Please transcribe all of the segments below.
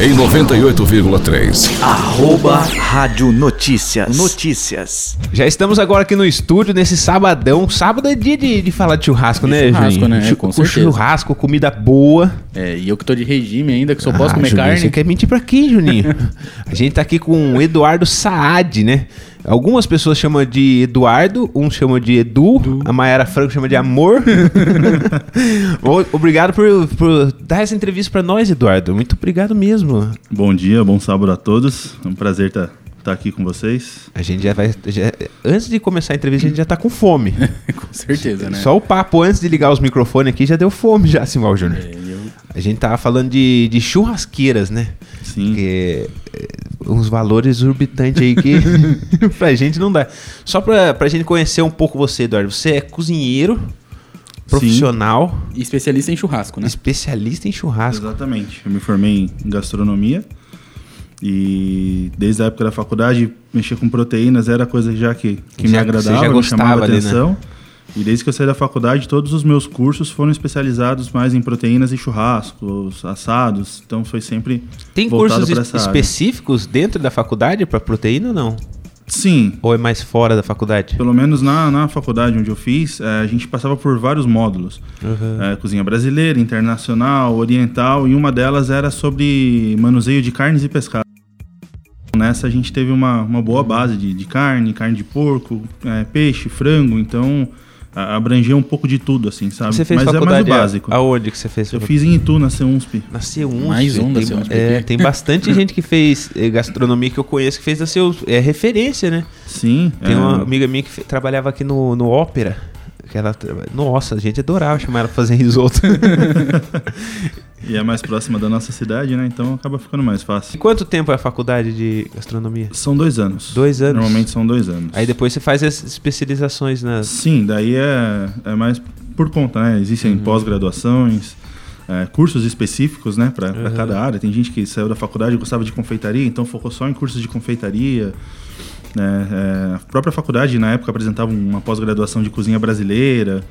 em 98,3. Arroba Rádio Notícias. Notícias. Já estamos agora aqui no estúdio, nesse sabadão. Sábado é dia de, de falar de churrasco, De né, churrasco, Juninho? né? Com certeza. churrasco, comida boa. É, e eu que tô de regime ainda, que só posso Ah, comer Juninho, carne. Você quer mentir pra quem, Juninho? a gente tá aqui com o Eduardo Saad, né? Algumas pessoas chamam de Eduardo, uns chamam de Edu, a Mayara Franco chama de Amor. Obrigado por, por dar essa entrevista pra nós, Eduardo. Muito obrigado mesmo. Bom dia, bom sábado a todos. É um prazer estar aqui com vocês. A gente já vai. já- antes de começar a entrevista, a gente já tá com fome. Com certeza, né? Só o papo antes de ligar os microfones aqui já deu fome, já, Simval Júnior. É, A gente tava falando de, de churrasqueiras, né? Sim. Que é, uns valores exorbitantes aí que pra gente não dá. Só pra, pra gente conhecer um pouco você, Eduardo. Você é cozinheiro, profissional, E especialista em churrasco, né? especialista em churrasco. Exatamente. Eu me formei em gastronomia e desde a época da faculdade mexer com proteínas era coisa já que, que me Já- agradava, você já me gostava chamava ali, né? E desde que eu saí da faculdade, todos os meus cursos foram especializados mais em proteínas e churrascos, assados. Então foi sempre Tem cursos pra es- essa área. específicos dentro da faculdade pra proteína ou não? Sim, Ou é mais fora da faculdade? Pelo menos na, na faculdade onde eu fiz, eh, a gente passava por vários módulos. Eh, cozinha brasileira, internacional, oriental, e uma delas era sobre manuseio de carnes e pescado. Nessa a gente teve uma, uma boa base de, de carne, carne de porco, eh, peixe, frango, então a- abrangia um pouco de tudo, assim, sabe? Você fez Mas é mais faculdade o básico. aonde que você fez? Eu fiz em Itu, na CEUNSP. Na C1. Mais um da tem, C1, é, tem bastante gente que fez eh, gastronomia que eu conheço que fez da seu é referência, né? Sim. Tem eh, uma amiga minha que fe- trabalhava aqui no, no Ópera. Que ela, nossa, a gente adorava chamar ela pra fazer risoto. E é mais próxima da nossa cidade, né? Então acaba ficando mais E fácil. quanto tempo é a faculdade de gastronomia? São dois anos. Dois anos. Normalmente são dois anos. Aí depois você faz as especializações nas. Sim, daí é, é mais por conta, né? Existem Uhum. pós-graduações, é, cursos específicos, né, para Uhum. cada área. Tem gente que saiu da faculdade e gostava de confeitaria, então focou só em cursos de confeitaria. né? É, a própria faculdade, na época, apresentava uma pós-graduação de cozinha brasileira.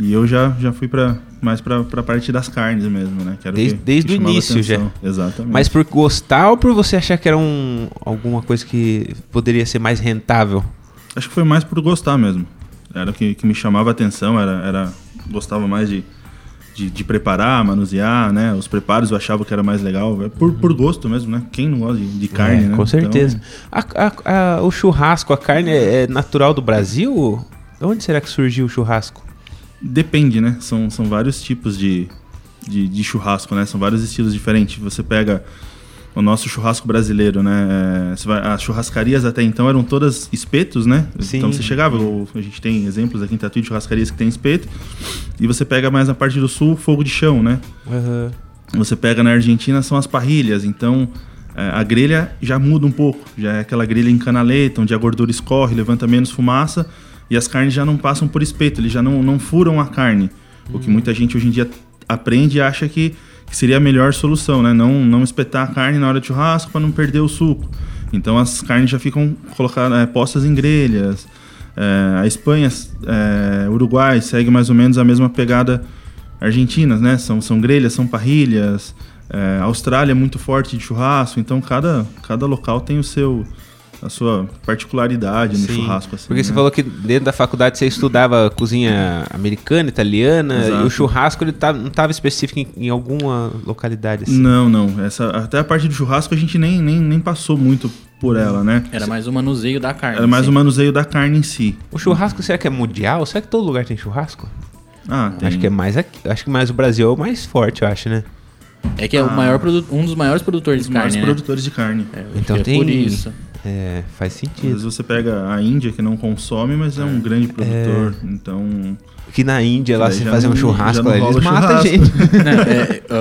E eu já, já fui pra, mais para a parte das carnes mesmo, né? Que Desde- que- desde o início já. atenção. Exatamente. Mas por gostar ou por você achar que era um, alguma coisa que poderia ser mais rentável? Acho que foi mais por gostar mesmo. Era o que, que me chamava a atenção, era, era gostava mais de, de, de preparar, manusear, né? Os preparos eu achava que era mais legal. É por, por gosto mesmo, né? Quem não gosta de, de carne, É, né? Com certeza. Então, A- a- a- o churrasco, a carne é, é natural do Brasil? De onde será que surgiu o churrasco? Depende, né? São, são vários tipos de, de, de churrasco, né? São vários estilos diferentes. Você pega o nosso churrasco brasileiro, né? É, vai- as churrascarias até então eram todas espetos, né? Sim. Então você chegava, a gente tem exemplos aqui em Tatuí de churrascarias que tem espeto, e você pega mais na parte do sul, fogo de chão, né? Aham. Você pega na Argentina são as parrilhas, então é, a grelha já muda um pouco, já é aquela grelha em canaleta, onde a gordura escorre, levanta menos fumaça e as carnes já não passam por espeto, eles já não, não furam a carne. O que muita gente hoje em dia aprende e acha que, que seria a melhor solução, né? Não, não espetar a carne na hora de churrasco para não perder o suco. Então as carnes já ficam colocadas, é, postas em grelhas. É, a Espanha, é, Uruguai segue mais ou menos a mesma pegada argentinas, né? São, são grelhas, são parrilhas. É, Austrália é muito forte de churrasco, então cada, cada local tem o seu a sua particularidade no Sim. churrasco. Assim, Porque você né? falou que dentro da faculdade você estudava cozinha americana, italiana, Exato. e o churrasco ele tá, não estava específico em, em alguma localidade assim. Não, não. Essa, até a parte do churrasco a gente nem, nem, nem passou muito por ela, né? Era mais o manuseio da carne. Era mais assim. o manuseio da carne em si. O churrasco será que é mundial? Será que todo lugar tem churrasco? Ah, tem. Acho que é mais aqui. Acho que mais o Brasil é o mais forte, eu acho, né? É que é o maior um dos maiores produtores de maiores carne, né? produtores de carne. É, Então é tem- por isso. É, faz Às sentido. vezes você pega a Índia, que não consome, mas é um grande produtor. Então, Que na Índia lá se fazer um não- churrasco não lá, eles matam a gente. Não,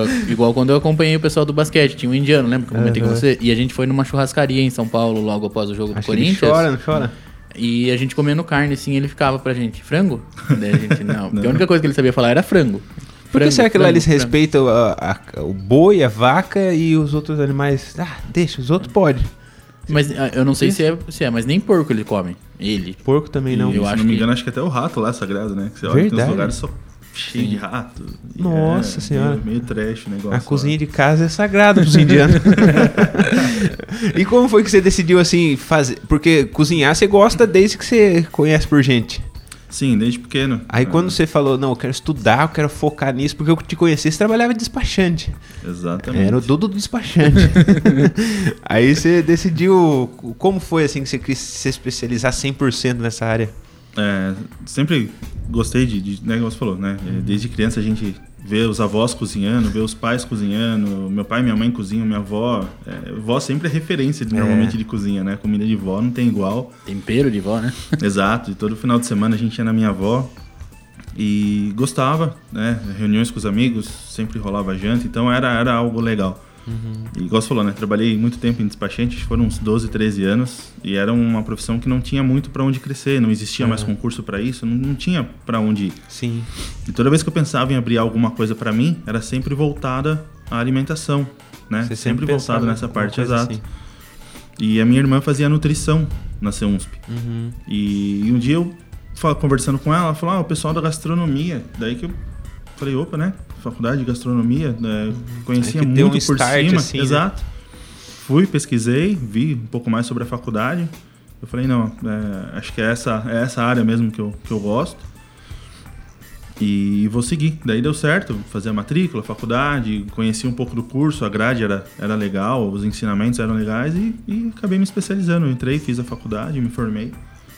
é, igual quando eu acompanhei o pessoal do basquete, tinha um indiano, lembra que eu comentei com Aham. você? E a gente foi numa churrascaria em São Paulo logo após o jogo do Acho ele Corinthians. chora, não chora? E a gente comendo carne, assim, ele ficava pra gente, frango? Daí a gente, não. Porque a única coisa que ele sabia falar era frango. Por que será que lá eles frango. respeitam a- a- o boi, a vaca e os outros animais? Ah, deixa, os outros podem. Mas ah, eu não sei se é, se é, mas nem porco ele come. Ele. Porco também não. Eu se acho não me que- engano, acho que até o rato lá é sagrado, né? Que você olha que nos Verdade. lugares só, cheio Sim. de rato. Nossa é Senhora. Meio, meio trash o negócio. A lá. cozinha de casa é sagrada pros indianos. e como foi que você decidiu assim fazer? Porque cozinhar você gosta desde que você conhece por gente. Sim, desde pequeno. Aí É, quando você falou, não, eu quero estudar, eu quero focar nisso, porque eu te conheci, você trabalhava de despachante. Exatamente. Era o Dudu do despachante. Aí você decidiu. Como foi assim que você quis se especializar 100% nessa área? É, sempre gostei de, de né, como você falou, né? Uhum. Desde criança a gente vê os avós cozinhando, vê os pais cozinhando, meu pai e minha mãe cozinham, minha avó. É, vó sempre é referência normalmente de cozinha, né? Comida de vó não tem igual. Tempero de vó, né? Exato, e todo final de semana a gente ia na minha avó e gostava, né? Reuniões com os amigos, sempre rolava janta, então era, era algo legal. E igual você falou, né? Trabalhei muito tempo em despachante, foram uns 12, 13 anos, e era uma profissão que não tinha muito para onde crescer, não existia mais concurso para isso, não, não tinha para onde ir. Sim. E toda vez que eu pensava em abrir alguma coisa para mim, era sempre voltada à alimentação, né? Você sempre pensava voltado nessa parte, exato. assim. E a minha irmã fazia nutrição na CEUNSP. Uhum. E, e um dia eu conversando com ela, ela falou: Ah, o pessoal da gastronomia. Daí que eu falei: opa, né? Faculdade de gastronomia, né? conhecia É muito um por cima. assim, né? Exato. Fui, pesquisei, vi um pouco mais sobre a faculdade. Eu falei: não, é, acho que é essa, é essa área mesmo que eu, que eu gosto. E vou seguir. Daí deu certo, fazer a matrícula, faculdade, conheci um pouco do curso, a grade era, era legal, os ensinamentos eram legais e, e acabei me especializando. Eu entrei, fiz a faculdade, me formei.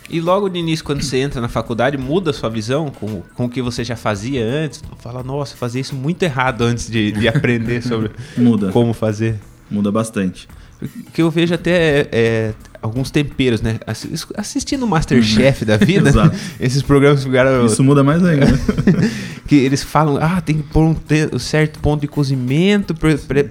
E logo de início, quando você entra na faculdade, muda a sua visão com, com o que você já fazia antes? Fala, nossa, fazia isso muito errado antes de, de aprender sobre Muda, como fazer. muda bastante. O que eu vejo até é, é, alguns temperos, né? Assis- Assistindo o Masterchef da vida, esses programas ficaram. Isso muda mais ainda. que eles falam, ah, tem que pôr um um certo ponto de cozimento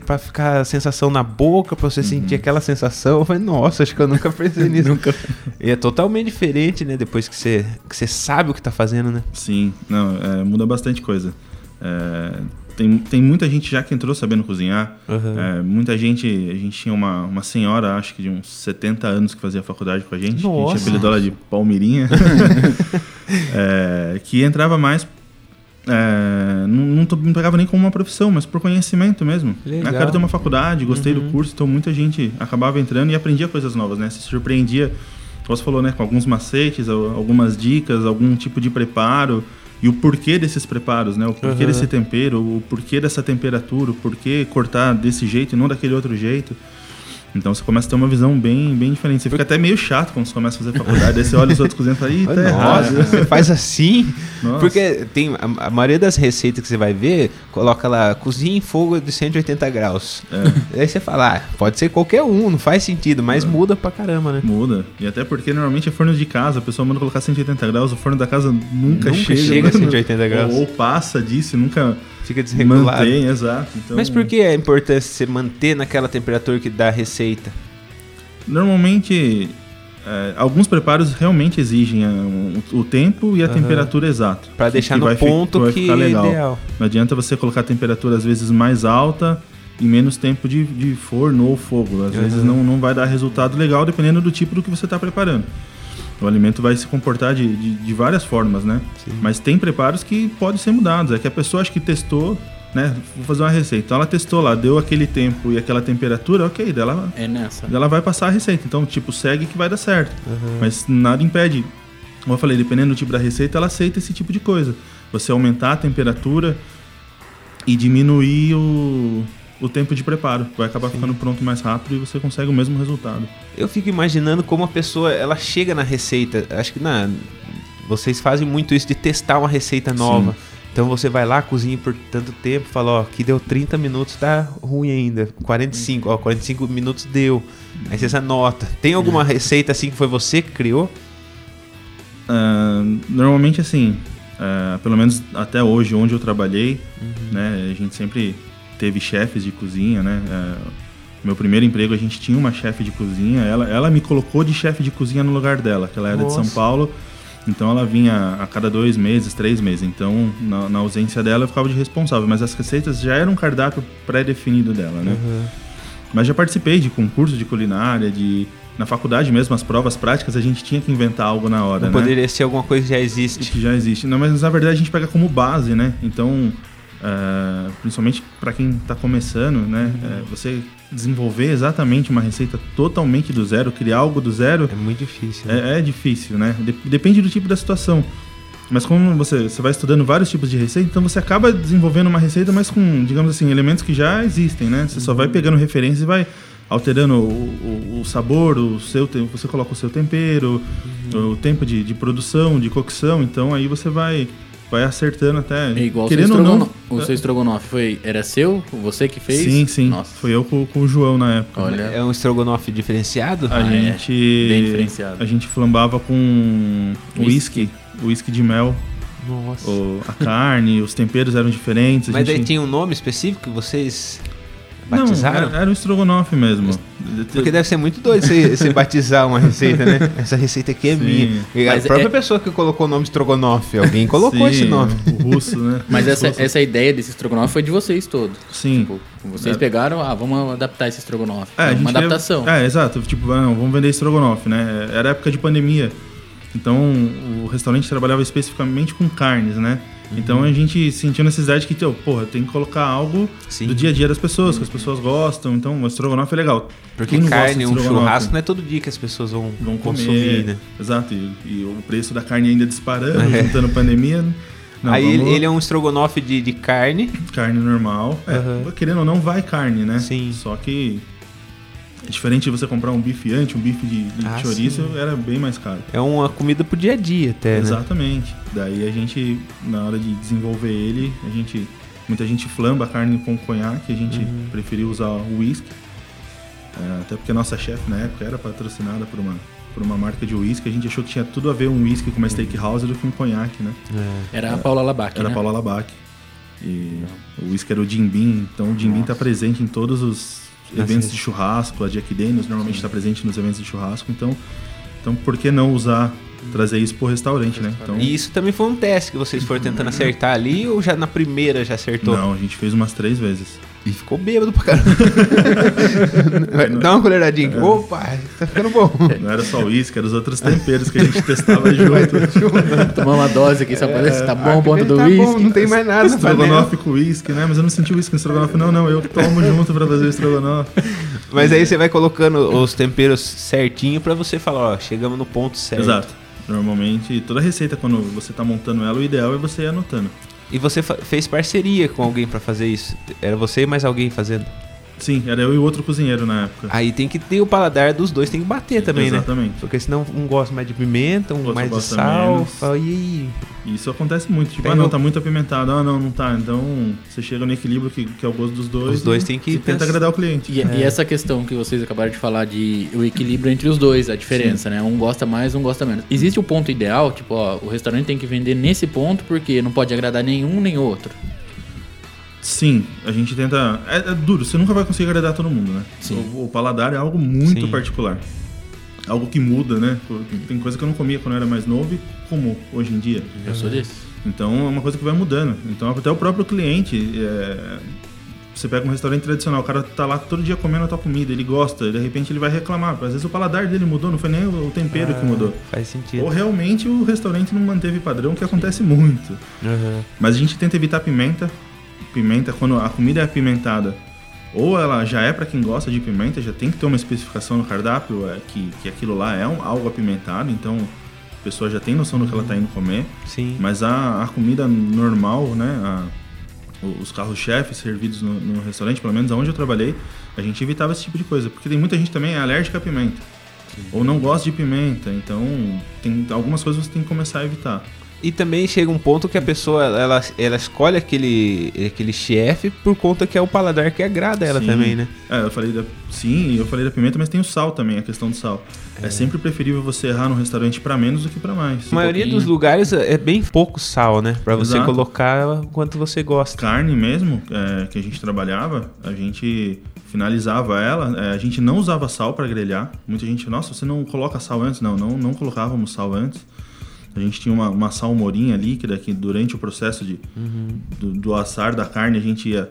pra ficar a sensação na boca, pra você sentir aquela sensação. Eu falei, nossa, acho que eu nunca pensei nisso. Nunca. E é totalmente diferente, né? Depois que você, que você sabe o que tá fazendo, né? Sim, não, é, muda bastante coisa. É, tem, tem muita gente já que entrou sabendo cozinhar. Uhum. É, muita gente, a gente tinha uma, uma senhora, acho que de uns 70 anos que fazia faculdade com a gente. que A Nossa. gente apelidou ela de Palmeirinha. É, que entrava mais. é, não, não, não pegava nem como uma profissão, mas por conhecimento mesmo. Legal. Eu quero ter uma faculdade, gostei do curso, então muita gente acabava entrando e aprendia coisas novas, né? Se surpreendia, como você falou, né? Com alguns macetes, al- algumas dicas, algum tipo de preparo e o porquê desses preparos, né? O porquê Uhum. desse tempero, o porquê dessa temperatura, o porquê cortar desse jeito e não daquele outro jeito. Então você começa a ter uma visão bem, bem diferente. Você fica até meio chato quando você começa a fazer faculdade. Aí você olha os outros cozinhando e fala, ih, tá Nossa, errado. você faz assim? Nossa. Porque tem a, a maioria das receitas que você vai ver, coloca lá cozinha em fogo de 180 graus. É. Aí você fala, ah, pode ser qualquer um, não faz sentido, mas muda pra caramba, né? Muda. E até porque normalmente é forno de casa, a pessoa manda colocar 180 graus, o forno da casa nunca, Nunca chega. chega a 180 graus. Ou, ou passa disso, nunca Fica desregulado. mantém, exato. Então, Mas por que a importância de você manter naquela temperatura que dá a receita? Normalmente, é, alguns preparos realmente exigem é, um- o tempo e a Aham. temperatura exata. Que- deixar que no fi- ponto vai que ficar é legal. ideal. Não adianta você colocar a temperatura às vezes mais alta e menos tempo de, de forno ou fogo. Às Aham. vezes não, não vai dar resultado legal dependendo do tipo do que você está preparando. O alimento vai se comportar de, de, de várias formas, né? Mas tem preparos que podem ser mudados. É que a pessoa acho que testou, né? Vou fazer uma receita. Então ela testou lá, deu aquele tempo e aquela temperatura, ok, dela É nessa. ela vai passar a receita. Então, tipo, segue que vai dar certo. Mas nada impede. Como eu falei, dependendo do tipo da receita, ela aceita esse tipo de coisa. Você aumentar a temperatura e diminuir o, o tempo de preparo. Vai acabar ficando pronto mais rápido e você consegue o mesmo resultado. Eu fico imaginando como a pessoa ela chega na receita. Acho que na, vocês fazem muito isso de testar uma receita nova. Então você vai lá, cozinha por tanto tempo, fala, ó, que deu 30 minutos, tá ruim ainda. 45, ó, 45 minutos deu. Aí você anota. Tem alguma receita assim que foi você que criou? Ah, normalmente, assim, ah, pelo menos até hoje, onde eu trabalhei, né, a gente sempre teve chefes de cozinha, né? Ah, meu primeiro emprego, a gente tinha uma chefe de cozinha. Ela, ela me colocou de chefe de cozinha no lugar dela, que ela era de São Nossa. Paulo. Então ela vinha a cada dois meses, três meses. Então, na, na ausência dela, eu ficava de responsável. Mas as receitas já eram um cardápio pré-definido dela, né? Mas já participei de concurso de culinária, de, na faculdade mesmo, as provas práticas, a gente tinha que inventar algo na hora, Não né? poderia ser alguma coisa que já existe. que já existe. Não, mas na verdade a gente pega como base, né? Então, é, principalmente para quem está começando, né? É, você desenvolver exatamente uma receita totalmente do zero, criar algo do zero, É muito difícil. né? é, é difícil, né? De- depende do tipo da situação. Mas como você, você vai estudando vários tipos de receita, então você acaba desenvolvendo uma receita, mas com, digamos assim, elementos que já existem, né? Você só vai pegando referências e vai alterando o, o- o sabor, o seu, você coloca o seu tempero, o tempo de, de produção, de cocção, então aí você vai, vai acertando até. É igual querendo o ou seu não. estrogonofe. O seu estrogonofe foi, era seu? Você que fez? Sim, sim. Nossa. Foi eu com, com o João na época. Olha. É um estrogonofe diferenciado? A Ah, é. gente. Bem diferenciado. A gente flambava com whisky, whisky de mel. Nossa. O- a carne, os temperos eram diferentes. a Mas daí gente- tinha um nome específico que vocês Não, batizaram? era, era um estrogonofe mesmo. Porque deve ser muito doido você, você batizar uma receita, né? Essa receita aqui é Sim. minha. E a Mas própria é- pessoa que colocou o nome estrogonofe, alguém colocou Sim, esse nome. O russo, né? Mas essa, russos. essa ideia desse estrogonofe foi de vocês todos. Sim. Tipo, vocês É. pegaram, ah, vamos adaptar esse estrogonofe. É, É uma adaptação. É, exato. Tipo, ah, vamos vender estrogonofe, né? Era época de pandemia. Então, o restaurante trabalhava especificamente com carnes, né? Uhum. Então, a gente sentiu necessidade que, tipo, porra, tem que colocar algo Sim. do dia a dia das pessoas, que as pessoas gostam. Então, o estrogonofe é legal. Porque carne, um churrasco não é todo dia que as pessoas vão, vão comer. consumir, né? Exato. E, e o preço da carne ainda disparando, É. juntando pandemia. Não, Aí ele, vamos- ele é um estrogonofe de, de carne. carne normal. É, querendo ou não, vai carne, né? Sim. Só que é diferente de você comprar um bife antes, um bife de, de Ah, chouriço, sim. era bem mais caro. É uma comida pro dia a dia até, né? Exatamente. Daí a gente, na hora de desenvolver ele, a gente. Muita gente flamba a carne com conhaque, a gente Uhum. preferiu usar o whisky. É, até porque a nossa chefe na época era patrocinada por uma, por uma marca de whisky, a gente achou que tinha tudo a ver um whisky com uma steakhouse do que um conhaque, né? É. Era a Paula Labac, Era né? Paula Labac. E o whisky era o Jim Beam, então o Jim Beam está presente em todos os eventos de churrasco. A Jack Daniels normalmente está presente nos eventos de churrasco, então, então por que não usar, trazer isso pro restaurante, né? Então, E isso também foi um teste que vocês foram tentando acertar ali ou já na primeira já acertou? não, a gente fez umas três vezes. E ficou bêbado pra caramba. Dá uma colheradinha. É. Opa, tá ficando bom. Não era só o uísque, eram os outros temperos que a gente testava junto. Tomar uma dose aqui só pra ver se tá bom o ponto do tá whisky. bom, não tem mais nada estrogonofe com uísque, né? Mas eu não senti uísque no estrogonofe, não, não. Eu tomo junto pra fazer o estrogonofe. Mas aí você vai colocando os temperos certinho pra você falar, ó, chegamos no ponto certo. Exato. Normalmente, toda receita, quando você tá montando ela, o ideal é você ir anotando. E você fez parceria com alguém pra fazer isso? Era você e mais alguém fazendo? Sim, era eu e o outro cozinheiro na época. Aí tem que ter o paladar dos dois, tem que bater também, né? Exatamente. Porque senão um gosta mais de pimenta, um Outro mais de gosta sal. Fala, e aí? Isso acontece muito. Tipo, Pega ah, não, o- tá muito apimentado. Ah, não, não tá. Então, você chega no equilíbrio que, que é o gosto dos dois. Os dois e- têm que e tenta agradar o cliente. E, e essa questão que vocês acabaram de falar de o equilíbrio entre os dois, a diferença, né? Um gosta mais, um gosta menos. Existe o ponto ideal, tipo, ó, o restaurante tem que vender nesse ponto porque não pode agradar nenhum nem outro. Sim, a gente tenta. É, é duro, você nunca vai conseguir agradar todo mundo, né? Sim. O, o paladar é algo muito Sim. particular. Algo que muda, né? Tem coisa que eu não comia quando eu era mais novo e como hoje em dia. Eu sou desse. Então é uma coisa que vai mudando. Então até o próprio cliente. é, Você pega um restaurante tradicional, o cara tá lá todo dia comendo a tua comida, ele gosta, de repente ele vai reclamar. Às vezes o paladar dele mudou, não foi nem o tempero que mudou. Faz sentido. Ou realmente o restaurante não manteve padrão, que acontece muito. Uhum. Mas a gente tenta evitar pimenta. Pimenta, quando a comida é apimentada, ou ela já é para quem gosta de pimenta, já tem que ter uma especificação no cardápio é, que, que aquilo lá é um- algo apimentado, então a pessoa já tem noção do que ela tá indo comer. Sim. Mas a, a comida normal, né? a- os carros-chefes servidos no, no restaurante, pelo menos onde eu trabalhei, a gente evitava esse tipo de coisa. Porque tem muita gente também é alérgica à pimenta. Ou não gosta de pimenta. Então, tem algumas coisas você tem que começar a evitar. E também chega um ponto que a pessoa ela, ela escolhe aquele, aquele chefe por conta que é o paladar que agrada ela Sim. também, né? É, eu falei da. Sim, eu falei da pimenta, mas tem o sal também, a questão do sal. É, sempre preferível você errar no restaurante para menos do que para mais. A maioria dos lugares é bem pouco sal, né? Pra você colocar quanto você gosta. carne mesmo, é, que a gente trabalhava, a gente finalizava ela, é, a gente não usava sal para grelhar. Muita gente, nossa, você não coloca sal antes? Não, não, não colocávamos sal antes. A gente tinha uma, uma salmorinha líquida que durante o processo de, do, do assar da carne a gente ia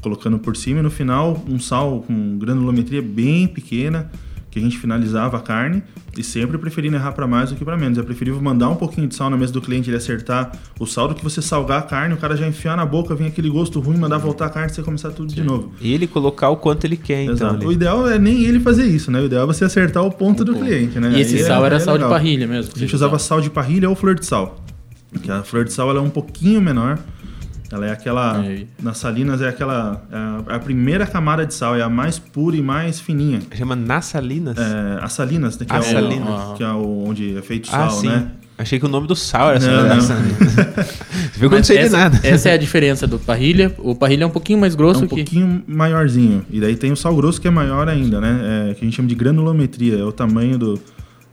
colocando por cima e no final um sal com granulometria bem pequena que a gente finalizava a carne e sempre preferindo errar para mais do que para menos. É preferível mandar um pouquinho de sal na mesa do cliente, ele acertar o sal do que você salgar a carne, o cara já enfiar na boca, vem aquele gosto ruim, mandar voltar a carne e você começar tudo de novo. E ele colocar o quanto ele quer, então. Exato. ali. O ideal é nem ele fazer isso, né? O ideal é você acertar o ponto do cliente, né? E esse Aí é- sal era é sal de legal. parrilha mesmo. A gente usava sal de parrilha ou flor de sal. Que a flor de sal ela é um pouquinho menor. Ela é aquela. Aí. Nas salinas é aquela. É a, é a primeira camada de sal, é a mais pura e mais fininha. Chama Nassalinas? É, as salinas, né, que, é, salinas. o, que é o, onde é feito ah, sal, sim. né? Achei que o nome do sal era Não, só não. Você viu que eu não sei de essa, nada. essa é a diferença do parrilha. O parrilha é um pouquinho mais É grosso um que. pouquinho maiorzinho. E daí tem o sal grosso que é maior ainda, né? É, que a gente chama de granulometria, é o tamanho do,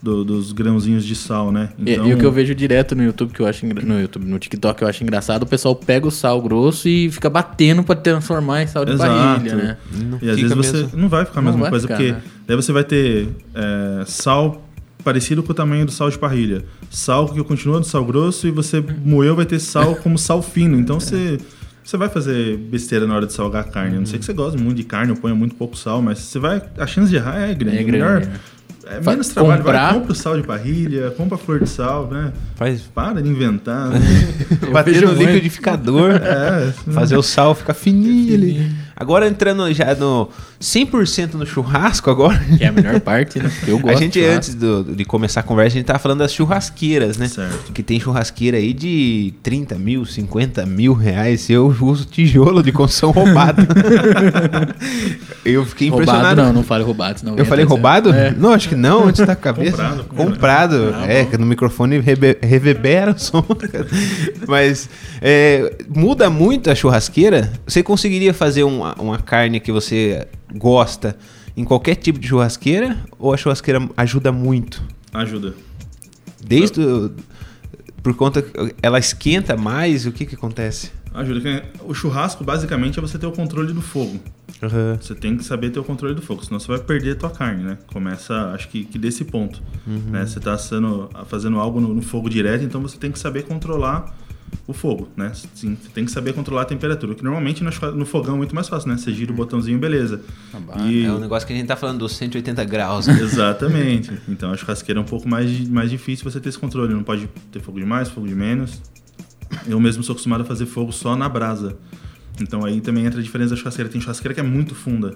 do- dos grãozinhos de sal, né? E- E, o que eu vejo direto no YouTube, que eu acho engra- no YouTube, no TikTok, eu acho engraçado, o pessoal pega o sal grosso e fica batendo pra transformar em sal de Exato. parrilha, né? Não E às vezes você mesmo. não vai ficar a mesma coisa, ficar, porque né? daí você vai ter é, sal parecido com o tamanho do sal de parrilha. Sal que continua do sal grosso e você moeu vai ter sal como sal fino. Então você, você vai fazer besteira na hora de salgar a carne. A não sei que você goste muito de carne ou ponha muito pouco sal, mas você vai. A chance de errar é grande. É grande, Melhor, né? É menos trabalho. comprar- Vai, compra o sal de parrilha, compra a flor de sal, né? Faz Para de inventar. né? bater no liquidificador, é, fazer o sal ficar fininho ali. Agora entrando já no 100% no churrasco agora. Que é a melhor parte, né? Eu gosto. a gente, de antes do- de começar a conversa, a gente tava falando das churrasqueiras, né? Certo. Que tem churrasqueira aí de 30 mil, 50 mil reais. Eu uso tijolo de construção roubado. eu fiquei Roubado impressionado. não, não fale roubado, senão Eu falei roubado? É. Não, acho que não, antes da cabeça. Comprado, Comprado. comprado. É, que no microfone reverbera o som. Mas é, muda muito a churrasqueira. Você conseguiria fazer uma, uma carne que você gosta em qualquer tipo de churrasqueira? Ou a churrasqueira ajuda muito? Ajuda. Desde. o- por conta que ela esquenta mais, o que que acontece? Ajuda. que O churrasco, basicamente, é você ter o controle do fogo. Aham. Você tem que saber ter o controle do fogo, senão você vai perder a tua carne, né? Começa, acho que, que desse ponto. Né? Você está fazendo algo no, no fogo direto, então você tem que saber controlar o fogo, né? Sim, você tem que saber controlar a temperatura, que normalmente no, fogão é muito mais fácil, né? Você gira o botãozinho, beleza. E- É um negócio que a gente tá falando dos 180 graus. Exatamente. Então a churrasqueira é um pouco mais, mais difícil você ter esse controle. Não pode ter fogo de mais, fogo de menos. Eu mesmo sou acostumado a fazer fogo só na brasa. Então aí também entra a diferença da churrasqueira. Tem churrasqueira que é muito funda.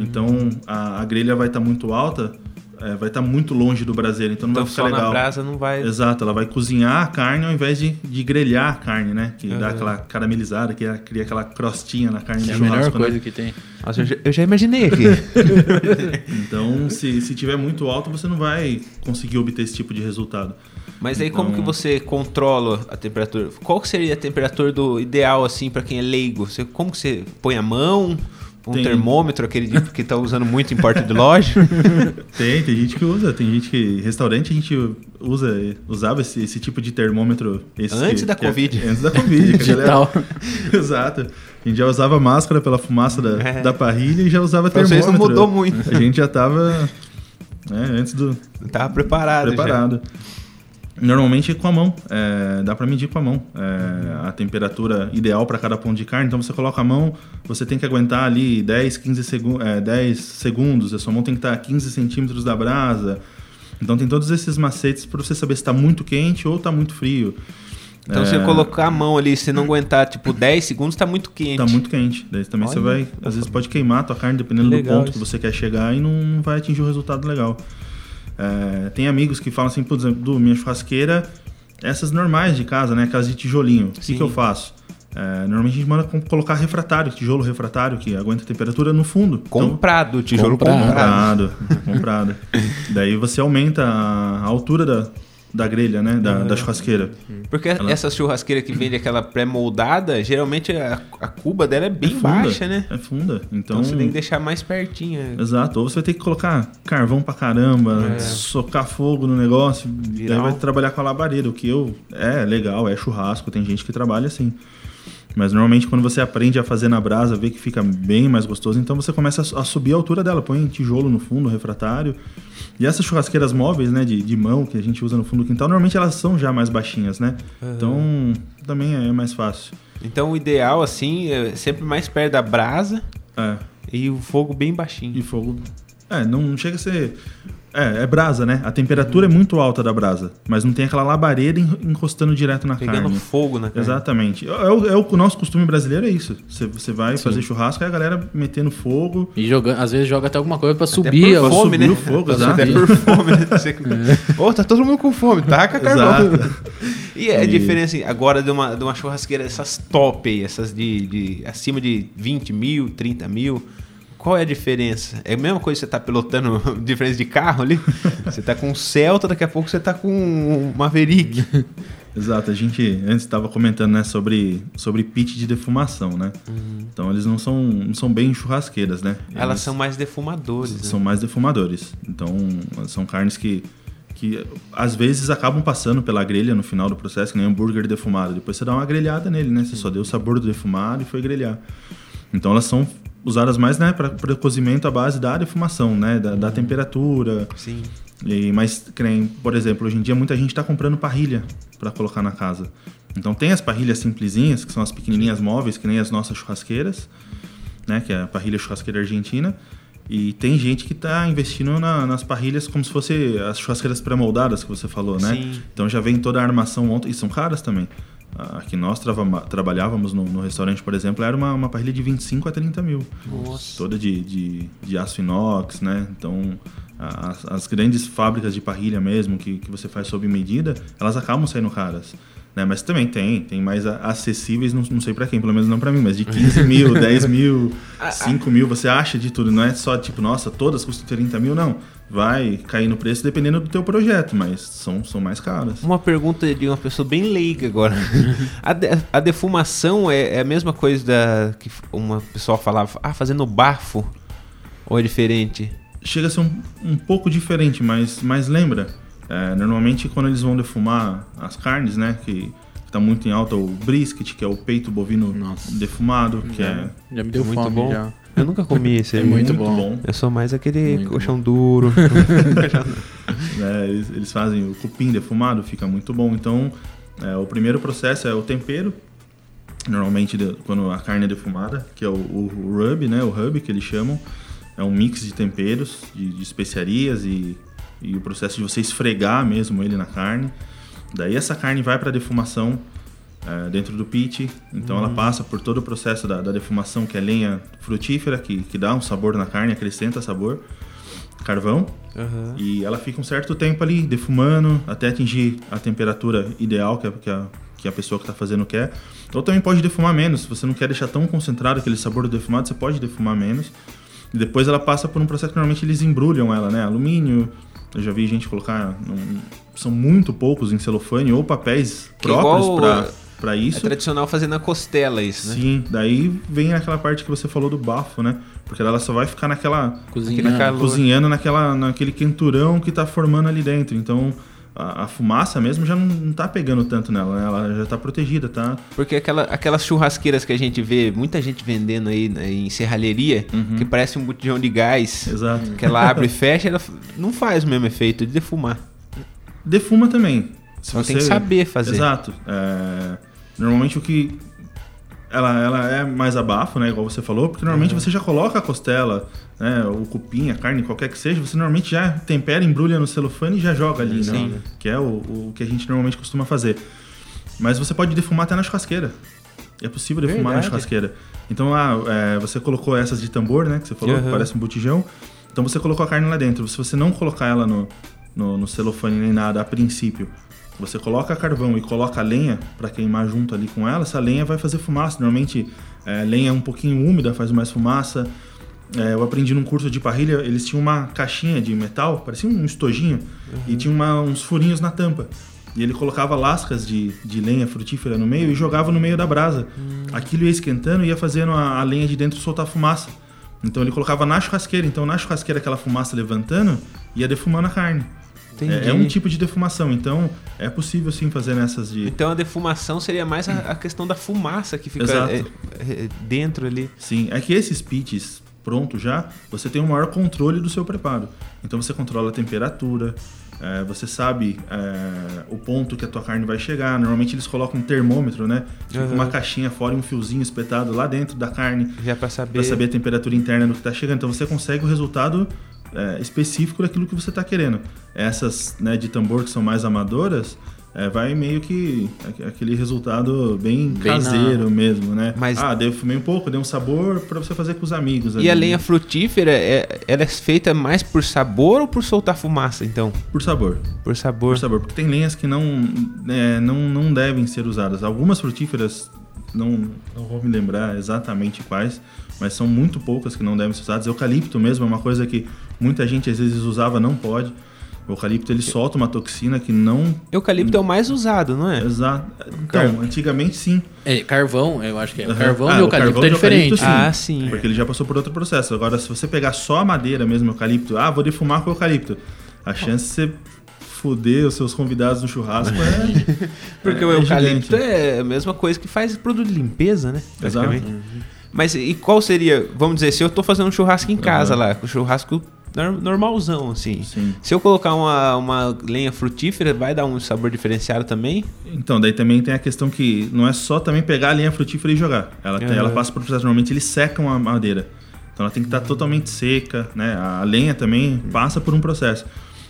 Então a, a grelha vai estar muito alta, é, vai estar muito longe do braseiro. Então não Então vai ficar só legal. na brasa não vai. Exato, ela vai cozinhar a carne ao invés de, de grelhar a carne, né? Que dá Uhum. aquela caramelizada, que é- cria aquela crostinha na carne É do a melhor né? coisa que tem. Nossa, eu já, eu já imaginei aqui. Então, se, se tiver muito alto, você não vai conseguir obter esse tipo de resultado. Mas aí como que você controla a temperatura? Qual que seria a temperatura do ideal assim para quem é leigo? Você, como que você põe a mão? Um Tem- termômetro, aquele de- que tá usando muito em porta de loja? Tem, tem gente que usa, tem gente que. Restaurante a gente usa, usava esse, esse tipo de termômetro. esse Antes que- da que é- Covid. antes da Covid. Digital. Exato. A gente já usava máscara pela fumaça da, É. da parrilha e já usava Pra termômetro. vocês não mudou muito. A gente já tava né, antes do Tava preparado. preparado. Normalmente com a mão, é, dá para medir com a mão é, a temperatura ideal para cada ponto de carne. Então você coloca a mão, você tem que aguentar ali 10, 15 segu é, 10 segundos, a sua mão tem que estar a 15 centímetros da brasa. Então tem todos esses macetes para você saber se está muito quente ou está muito frio. Então se É, você colocar a mão ali, se não aguentar tipo 10 segundos, tá muito quente. Tá muito quente. Daí também você Olha. vai. Às vezes pode queimar a tua carne, dependendo do ponto isso. que você quer chegar e não vai atingir o resultado legal. É, tem amigos que falam assim, por exemplo, do minha churrasqueira, essas normais de casa, né? Aquelas de tijolinho. O que, eu faço? É, normalmente a gente manda com- colocar refratário, tijolo refratário, que aguenta a temperatura no fundo. Então, Comprado, tijolo Comprado. comprado. comprado. comprado. Daí você aumenta a altura da, da grelha, né? Da, da churrasqueira. Porque essa churrasqueira que vende aquela pré-moldada, geralmente a, a cuba dela é bem É funda, baixa, né? É funda. Então Então, você tem que deixar mais pertinha. Exato, ou você vai ter que colocar carvão pra caramba, É. socar fogo no negócio, Virar daí vai trabalhar com a labareda, o que eu é legal, é churrasco, tem gente que trabalha assim. Mas normalmente quando você aprende a fazer na brasa, vê que fica bem mais gostoso, então você começa a su- a subir a altura dela, põe tijolo no fundo, refratário. E essas churrasqueiras móveis, né, de, de mão que a gente usa no fundo do quintal, normalmente elas são já mais baixinhas, né? Então também é mais fácil. Então o ideal, assim, é sempre mais perto da brasa É, e o fogo bem baixinho. e fogo É, não chega a ser. É, é brasa, né? A temperatura é muito alta da brasa, mas não tem aquela labareda en- encostando direto na Pegando carne. fogo na carne. Exatamente. É, o, é o nosso costume brasileiro, é isso. Você, você vai fazer churrasco e a galera metendo fogo. E jogando, às vezes joga até alguma coisa pra Até subir. por fome, subir né? o fogo, exato. subir por fome, né? Você- Ô, tá todo mundo com fome, taca carvão. Exato. E a E- diferença assim, agora de uma, de uma churrasqueira, essas top aí, essas de, de acima de 20 mil, 30 mil, qual é a diferença? É a mesma coisa que você tá pilotando diferença de carro ali? Você tá com um Celta, daqui a pouco você tá com um Maverick. Exato, a gente antes estava comentando né, sobre, sobre pit de defumação, né? Então eles não são, não são bem churrasqueiras, né? Elas Eles são mais defumadores, né? são mais defumadores. Então são carnes que, que às vezes acabam passando pela grelha no final do processo, que nem hambúrguer defumado. Depois você dá uma grelhada nele, né? Você só deu o sabor do defumado e foi grelhar. Então elas são usadas mais né, para cozimento à base da defumação, né? Da, da temperatura, Sim. e, mas, por exemplo, hoje em dia muita gente está comprando parrilha para colocar na casa. Então tem as parrilhas simplesinhas, que são as pequenininhas móveis, que nem as nossas churrasqueiras, né? Que é a parrilha churrasqueira argentina. E tem gente que está investindo na- nas parrilhas como se fosse as churrasqueiras pré-moldadas que você falou, né? Sim. Então já vem toda a armação ontem, e são caras também. A que nós trava- trabalhávamos no, no restaurante, por exemplo, era uma, uma parrilha de 25 a 30 mil Nossa. toda de, de, de aço inox, né? Então, as, as grandes fábricas de parrilha mesmo, que, que você faz sob medida, elas acabam saindo caras. Né? Mas também tem, tem mais acessíveis, não, não sei pra quem, pelo menos não pra mim, mas de 15 mil, 10 mil, 5 mil, você acha de tudo. Não é só tipo, nossa, todas custam 30 mil, não. Vai cair no preço dependendo do teu projeto, mas são, são mais caras. Uma pergunta de uma pessoa bem leiga agora. a, de- a defumação é, é a mesma coisa da que uma pessoa falava, ah, fazendo bafo? Ou é diferente? chega a ser um, um pouco diferente, mas, mas lembra, é, normalmente quando eles vão defumar as carnes, né, que está muito em alta o brisket, que é o peito bovino Nossa. defumado, que é Já me deu muito fome bom. já. Eu nunca comi esse É aí. muito bom. Eu sou mais aquele Muito colchão duro. né, eles, eles fazem o cupim defumado, fica muito bom. Então, é, o primeiro processo é o tempero, normalmente de- quando a carne é defumada, que é o, o, o rub, né, o rub que eles chamam, é um mix de temperos, de, de especiarias e, e o processo de você esfregar mesmo ele na carne. Daí essa carne vai para defumação é, dentro do pit, então ela passa por todo o processo da, da defumação, que é lenha frutífera, que, que dá um sabor na carne, acrescenta sabor, carvão, Aham. e ela fica um certo tempo ali defumando até atingir a temperatura ideal que a, que a, que a pessoa que está fazendo quer. Ou também pode defumar menos. Se você não quer deixar tão concentrado aquele sabor do defumado, você pode defumar menos. E depois ela passa por um processo que normalmente eles embrulham ela, né? Alumínio. Eu já vi gente colocar. num- são muito poucos em celofane ou papéis próprios igual, para é, para É isso. tradicional fazer na costela isso, né? Sim, daí vem aquela parte que você falou do bafo, né? Porque ela só vai ficar naquela Cozinhando. Cozinhando naquela, naquele quenturão que tá formando ali dentro. Então a, a fumaça mesmo já não, não tá pegando tanto nela, né? Ela já tá protegida, tá? Porque aquela, aquelas churrasqueiras que a gente vê, muita gente vendendo aí né, em serralheria, que parece um botijão de gás, Exato. que ela abre e fecha, ela não faz o mesmo efeito de defumar. Defuma também. Se Só tem que saber fazer. Exato. É, Normalmente o que. Ela, ela é mais abafo, né? Igual você falou, porque normalmente você já coloca a costela, né? O cupim, a carne, qualquer que seja, você normalmente já tempera, embrulha no celofane e já joga ali, Sim. né? Que é o, o que a gente normalmente costuma fazer. Mas você pode defumar até na churrasqueira. É possível defumar na Verdade. churrasqueira. Então, ah, é, você colocou essas de tambor, né? Que você falou, que Aham. parece um botijão. Então você colocou a carne lá dentro. Se você não colocar ela no, no, no celofane nem nada a princípio, você coloca carvão e coloca lenha para queimar junto ali com ela, essa lenha vai fazer fumaça. Normalmente, é, lenha um pouquinho úmida faz mais fumaça. É, eu aprendi num curso de parrilha, eles tinham uma caixinha de metal, parecia um estojinho, e tinha uma- uns furinhos na tampa. E ele colocava lascas de, de lenha frutífera no meio e jogava no meio da brasa. Aquilo ia esquentando e ia fazendo a, a lenha de dentro soltar fumaça. Então ele colocava na churrasqueira. Então na churrasqueira aquela fumaça levantando ia defumando a carne. Entendi. É, é um tipo de defumação, então é possível sim fazer nessas de. Então a defumação seria mais a, a questão da fumaça que fica Exato. é, é, dentro ali. Sim, é que esses pits pronto já, você tem um maior controle do seu preparo. Então você controla a temperatura, é, você sabe é, o ponto que a tua carne vai chegar. Normalmente eles colocam um termômetro, né? Fica Uhum. uma caixinha fora e um fiozinho espetado lá dentro da carne Já pra saber. para saber a temperatura interna do que tá chegando. Então você consegue o resultado é, específico daquilo que você está querendo. Essas né, de tambor que são mais amadoras, é, vai meio que aqu- aquele resultado bem, Bem caseiro mesmo, né? Mas- Ah, deu fumei um pouco, deu um sabor para você fazer com os amigos. E ali, a né? lenha frutífera, é, ela é feita mais por sabor ou por soltar fumaça, então? Por sabor. Por sabor. Por sabor, porque tem lenhas que não, é, não, não devem ser usadas. Algumas frutíferas, não, não vou me lembrar exatamente quais, mas são muito poucas que não devem ser usadas. Eucalipto mesmo é uma coisa que muita gente às vezes usava, não pode. O eucalipto ele solta uma toxina que não. Eucalipto é o mais usado, não é? Exato. Então, antigamente sim. É, carvão, eu acho que é. O carvão Ah, e o o eucalipto carvão é de eucalipto, diferente. sim. Ah, sim. Porque ele já passou por outro processo. Agora, se você pegar só a madeira mesmo, eucalipto, ah, vou defumar com eucalipto. A chance de você foder os seus convidados no churrasco é. Porque é- o é eucalipto gigante. é a mesma coisa que faz produto de limpeza, né? Exato. Mas e qual seria, vamos dizer, se eu tô fazendo um churrasco em casa lá, um churrasco normalzão, assim. Sim. Se eu colocar uma, uma lenha frutífera, vai dar um sabor diferenciado também? Então, daí também tem a questão que não é só também pegar a linha frutífera e jogar. Ela, tem- Aham. ela passa por processo. Normalmente eles secam a madeira. Então ela tem que estar totalmente seca, né? A lenha também passa por um processo.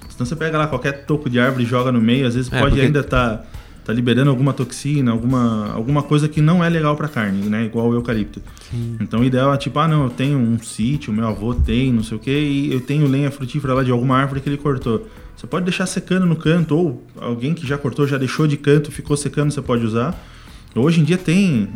Senão você pega lá qualquer toco de árvore e joga no meio, às vezes É, pode porque- ainda estar tá liberando alguma toxina, alguma, alguma coisa que não é legal para carne, né? Igual o eucalipto. Então o ideal é tipo, ah não, eu tenho um sítio, meu avô tem, não sei o que, e eu tenho lenha frutífera lá de alguma árvore que ele cortou. Você pode deixar secando no canto, ou alguém que já cortou, já deixou de canto, ficou secando, você pode usar. Hoje em dia tem,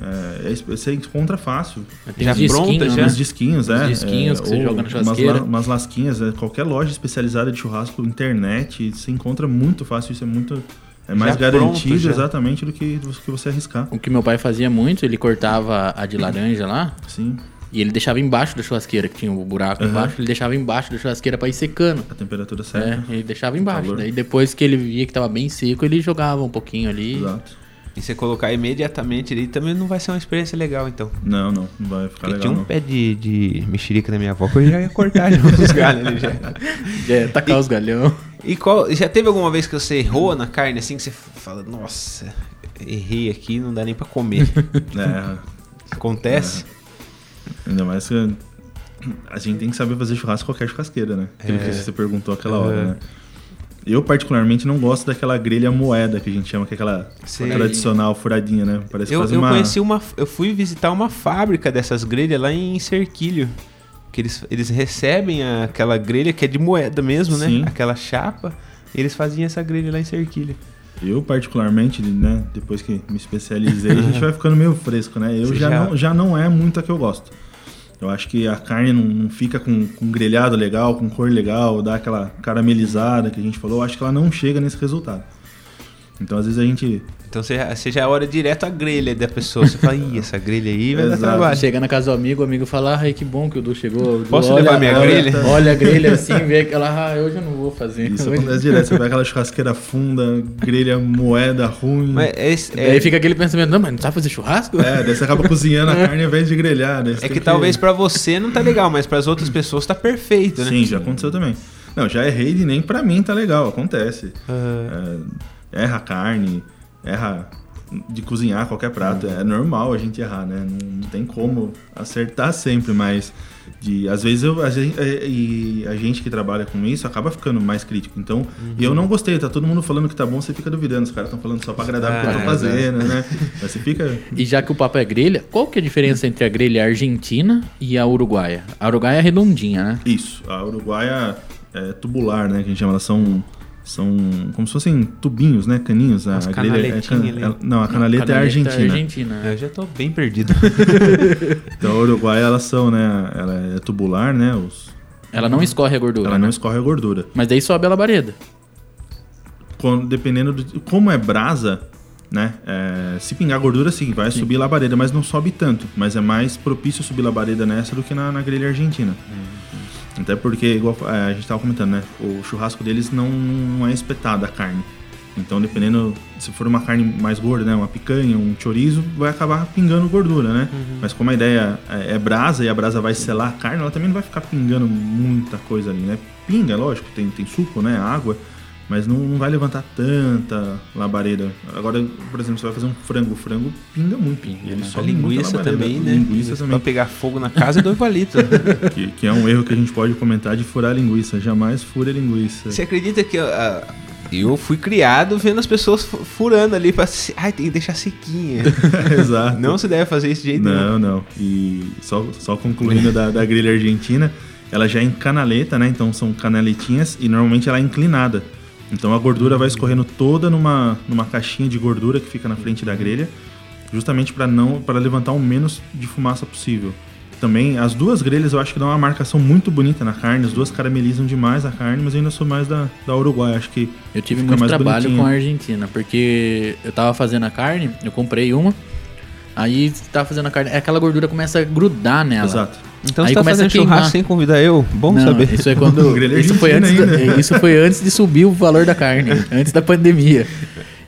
é, é- você encontra fácil. Tem Já os disquinhos, pronta, já? né? Uns disquinhos, é. Os disquinhos que você joga na umas churrasqueira. la- Umas, lasquinhas, é, qualquer loja especializada de churrasco, internet, você encontra muito fácil, isso é muito... É mais Já pronto, garantido já. exatamente do que, do que você arriscar. O que meu pai fazia muito, ele cortava a de laranja lá Sim, e ele deixava embaixo da churrasqueira, que tinha o buraco Aham. embaixo, ele deixava embaixo da churrasqueira pra ir secando. a temperatura É, certa. ele deixava embaixo. Daí depois que ele via que tava bem seco, ele jogava um pouquinho ali. Exato. E você colocar imediatamente ali também não vai ser uma experiência legal, então. Não, não, não vai ficar Porque legal tinha um não. pé de, de mexerica da minha avó que eu já ia cortar já os galhos ali já. É, tacar os galhão. E qual, já teve alguma vez que você errou na carne assim que você fala, nossa, errei aqui, não dá nem pra comer. É, Acontece? ainda mais que a gente tem que saber fazer churrasco qualquer churrasqueira, né? Aquilo que você perguntou aquela hora, É. né? Eu, particularmente, não gosto daquela grelha moeda que a gente chama, que é aquela Sei. tradicional furadinha, né? Parece Eu, quase eu uma... conheci uma. Eu fui visitar uma fábrica dessas grelhas lá em Cerquilho. Que eles, eles recebem aquela grelha que é de moeda mesmo, né? Sim. Aquela chapa. E eles faziam essa grelha lá em Cerquilho. Eu, particularmente, né? Depois que me especializei, a gente vai ficando meio fresco, né? Eu já, já- Não, já não é muito a que eu gosto. Eu acho que a carne não, não fica com, com grelhado legal, com cor legal, dá aquela caramelizada que a gente falou. Eu acho que ela não chega nesse resultado. Então, às vezes a gente Então você, já- você já olha direto a grelha da pessoa. Você fala, ih, essa grelha aí vai dar trabalho. Chega na casa do amigo, o amigo fala, ai que bom que o Du chegou. Du Posso olha- levar minha olha- grelha? Olha a grelha assim, vê aquela, ah, hoje eu não vou fazer. Isso Hoje- acontece direto. Você vai aquela churrasqueira funda, grelha moeda ruim. Mas é, esse- é- Daí fica aquele pensamento, não, mas não sabe fazer churrasco? É, daí você acaba cozinhando a carne ao invés de grelhar. Né? É tem que talvez pra você não tá legal, mas pras outras pessoas tá perfeito, né? Sim, já aconteceu também. Não, já errei de nem pra mim tá legal, acontece. Ah, É, erra a carne, erra de cozinhar qualquer prato. É normal a gente errar, né? Não, não tem como acertar sempre, mas de, às vezes eu, a gente, é, e a gente que trabalha com isso acaba ficando mais crítico. Então, e eu não gostei, tá todo mundo falando que tá bom, você fica duvidando. Os caras estão falando só pra agradar o que eu Ah, tô é, fazendo, né? Mas você fica. E já que o papo é grelha, qual que é a diferença entre a grelha argentina e a uruguaia? A uruguaia é redondinha, né? Isso, a uruguaia é tubular, né? Que a gente chama, elas são. São como se fossem tubinhos, né? Caninhos. Umas a grelha é canaletinhas ali. ela- Não, a canaleta, é argentina. argentina. eu já tô bem perdido. Então a uruguaia elas são, né? Ela é tubular, né? Os, Ela não escorre a gordura. ela né? não escorre a gordura. Mas daí sobe a labareda. Quando- dependendo do. Como é brasa, né? é, se pingar gordura, sim, vai subir labareda, mas não sobe tanto. Mas é mais propício subir labareda nessa do que na, na grelha argentina. Até porque, igual é, a gente tava comentando, né? O churrasco deles não, não é espetada a carne. Então, dependendo, se for uma carne mais gorda, né? Uma picanha, um chorizo, vai acabar pingando gordura, né? Mas como a ideia é, é brasa e a brasa vai selar a carne, ela também não vai ficar pingando muita coisa ali, né? Pinga, lógico, tem, tem suco, né? Água, Mas não, não vai levantar tanta labareda. Agora, por exemplo, você vai fazer um frango. O frango pinga muito. e ele A sobe muita linguiça também, né? Linguiça Pra também. pegar fogo na casa dois palitos. Que, que é um erro que a gente pode comentar de furar a linguiça. Jamais fure a linguiça. Você acredita que ah, eu fui criado vendo as pessoas fu- furando ali pra. se- Ai, tem que deixar sequinha. Exato. Não se deve fazer isso de jeito nenhum. Não, não. E só, só concluindo da, da grelha argentina, ela já é em canaleta, né? Então são canaletinhas e normalmente ela é inclinada. Então a gordura vai escorrendo toda numa, numa caixinha de gordura que fica na frente da grelha, justamente para não para levantar o menos de fumaça possível. Também as duas grelhas eu acho que dão uma marcação muito bonita na carne, as duas caramelizam demais a carne, mas eu ainda sou mais da, da Uruguai, acho que Eu tive muito mais trabalho bonitinho. com a Argentina, porque eu tava fazendo a carne, eu comprei uma, aí tava fazendo a carne, aquela gordura começa a grudar nela. Exato. Então Aí você tá começa fazendo a queimar. churrasco sem convidar eu? Bom Não, saber. Isso é quando. Isso, foi antes da- ainda. isso foi antes de subir o valor da carne, antes da pandemia.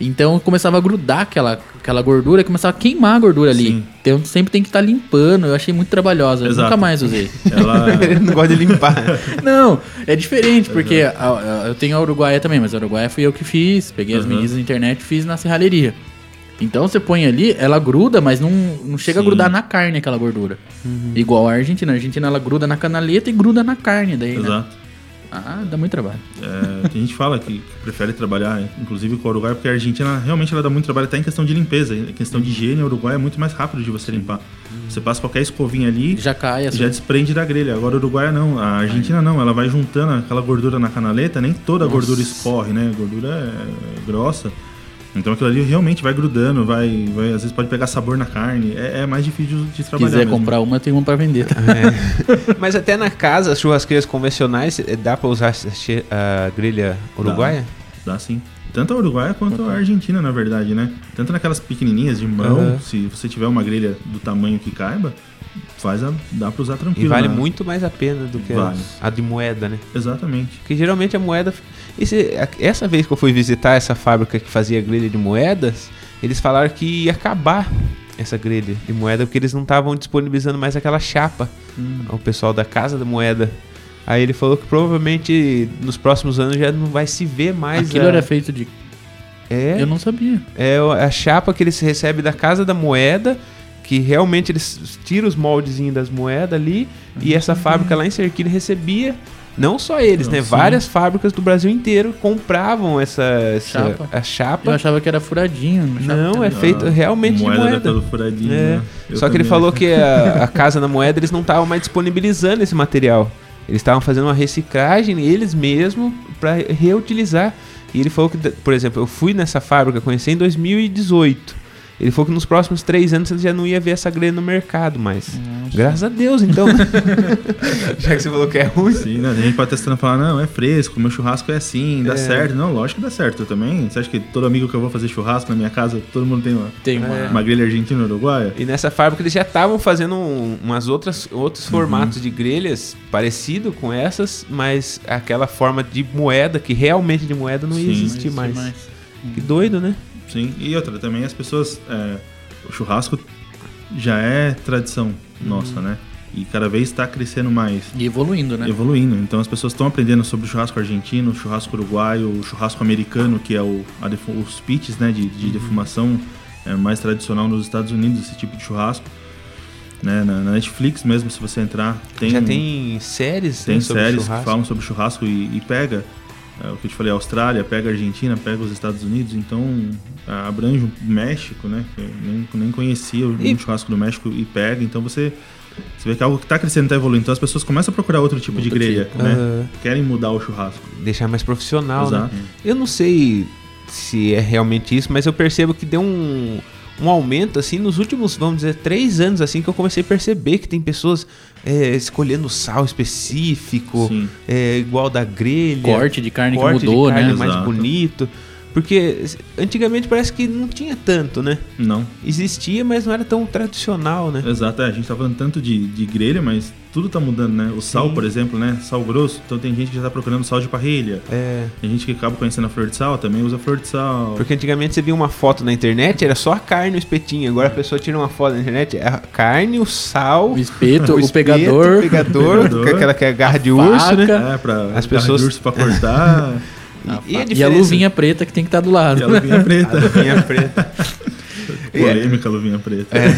Então começava a grudar aquela, aquela gordura e começava a queimar a gordura ali. Sim. Então sempre tem que estar limpando. Eu achei muito trabalhosa. Eu Exato. nunca mais usei. Ela não gosta de limpar. Não, é diferente, porque a- a- eu tenho a Uruguaia também, mas a Uruguaia fui eu que fiz. Peguei as Uhum. medidas na internet e fiz na serralheria. Então você põe ali, ela gruda, mas não, não chega a Sim. grudar na carne aquela gordura. Uhum. Igual a Argentina. A Argentina ela gruda na canaleta e gruda na carne daí, né? Exato. Ah, dá muito trabalho. É, tem gente que fala que, que prefere trabalhar, inclusive com o Uruguai, porque a Argentina realmente ela dá muito trabalho até em questão de limpeza. Em questão de higiene, o Uruguai é muito mais rápido de você limpar. Você passa qualquer escovinha ali, Já cai assim. já desprende da grelha. Agora o Uruguai não, a Argentina não, ela vai juntando aquela gordura na canaleta, nem toda a gordura escorre, né? A gordura é grossa. Então aquilo ali realmente vai grudando, vai, vai às vezes pode pegar sabor na carne. É, é mais difícil de, de Se trabalhar. quiser mesmo. comprar uma, tem uma pra vender. tá? Mas até na casa, as churrasqueiras convencionais, eh, dá pra usar a grelha uruguaia? Dá sim. Tanto a Uruguaia quanto a Argentina, na verdade, né? Tanto naquelas pequenininhas de mão, Aham. se você tiver uma grelha do tamanho que caiba, faz a, dá pra usar E tranquilo. vale né? muito mais a pena do que a- Vale. a de moeda, né? Exatamente. Porque geralmente a moeda. Esse- essa vez que eu fui visitar essa fábrica que fazia grelha de moedas, eles falaram que ia acabar essa grelha de moeda porque eles não estavam disponibilizando mais aquela chapa ao pessoal da Casa da Moeda. Aí ele falou que provavelmente nos próximos anos já não vai se ver mais. Aquilo a- era feito de. É, Eu não sabia. é a chapa que eles recebem da Casa da Moeda, que realmente eles tiram os moldezinhos das moedas ali, e essa fábrica lá em Serquilha recebia, não só eles, Não, né? sim. Várias fábricas do Brasil inteiro compravam essa, essa Chapa. a Eu chapa. achava que era furadinho. achava Não, é feito realmente de moeda moeda. daquela furadinha. É. né? Eu Só que ele falou que a, a Casa da Moeda eles não estavam mais disponibilizando esse material. Eles estavam fazendo uma reciclagem eles mesmos para reutilizar. E ele falou que, por exemplo, eu fui nessa fábrica, conheci em 2018. Ele falou que nos próximos três anos você já não ia ver essa grelha no mercado mais. Graças a Deus, então. já que você falou que é ruim. Sim, né? A gente pode testando e falar, não, é fresco, meu churrasco é assim, dá É. certo. Não, lógico que dá certo. Eu também. Você acha que todo amigo que eu vou fazer churrasco na minha casa, todo mundo tem uma, Tem uma. uma grelha argentina ou uruguaia? E nessa fábrica eles já estavam fazendo um- umas outras outros formatos de grelhas parecido com essas, mas aquela forma de moeda que realmente de moeda não ia Sim. existir Não mais. existe Que doido, né? Sim. E outra, também as pessoas. é, o churrasco já é tradição nossa, né? E cada vez está crescendo mais. E evoluindo, né? evoluindo. Então as pessoas estão aprendendo sobre o churrasco argentino, o churrasco uruguaio, o churrasco americano, que é o, os pits né, de, de defumação é, mais tradicional nos Estados Unidos, esse tipo de churrasco. Né, na, na Netflix mesmo, se você entrar, tem, Já tem séries tem né, séries churrasco. que falam sobre churrasco e, e pega é, o que eu te falei, a Austrália, pega a Argentina, pega os Estados Unidos, então a- abrange o México, né? que eu nem, nem conhecia o E- um churrasco do México e pega, então você, você vê que é algo que está crescendo, está evoluindo. Então as pessoas começam a procurar outro tipo de grelha, tipo. né? Aham. Querem mudar o churrasco. Deixar mais profissional, né? Exato. Eu não sei se é realmente isso, mas eu percebo que deu um, um aumento, assim, nos últimos, vamos dizer, três anos, assim, que eu comecei a perceber que tem pessoas é, escolhendo sal específico, é, igual da grelha. Corte de carne corte que mudou, de carne né? mais Exato. bonito. Porque antigamente parece que não tinha tanto, né? Não, Existia, mas não era tão tradicional, né? exato. É, a gente tá falando tanto de, de grelha, mas tudo tá mudando, né? O sal, Sim. por exemplo, né? Sal grosso. Então tem gente que já tá procurando sal de parrilha. É. Tem gente que acaba conhecendo a flor de sal, também usa flor de sal. Porque antigamente você via uma foto na internet, era só a carne e o espetinho. Agora a pessoa tira uma foto na internet, é a carne, o sal, O espeto, o, espeto, pegador, o pegador, pegador, com aquela que é garra de urso, faca. né? É, pra As pessoas- garra de urso pra cortar. A E, e a e a luvinha preta que tem que estar do lado. E a luvinha preta. Luvinha preta. Polêmica, a luvinha preta. É.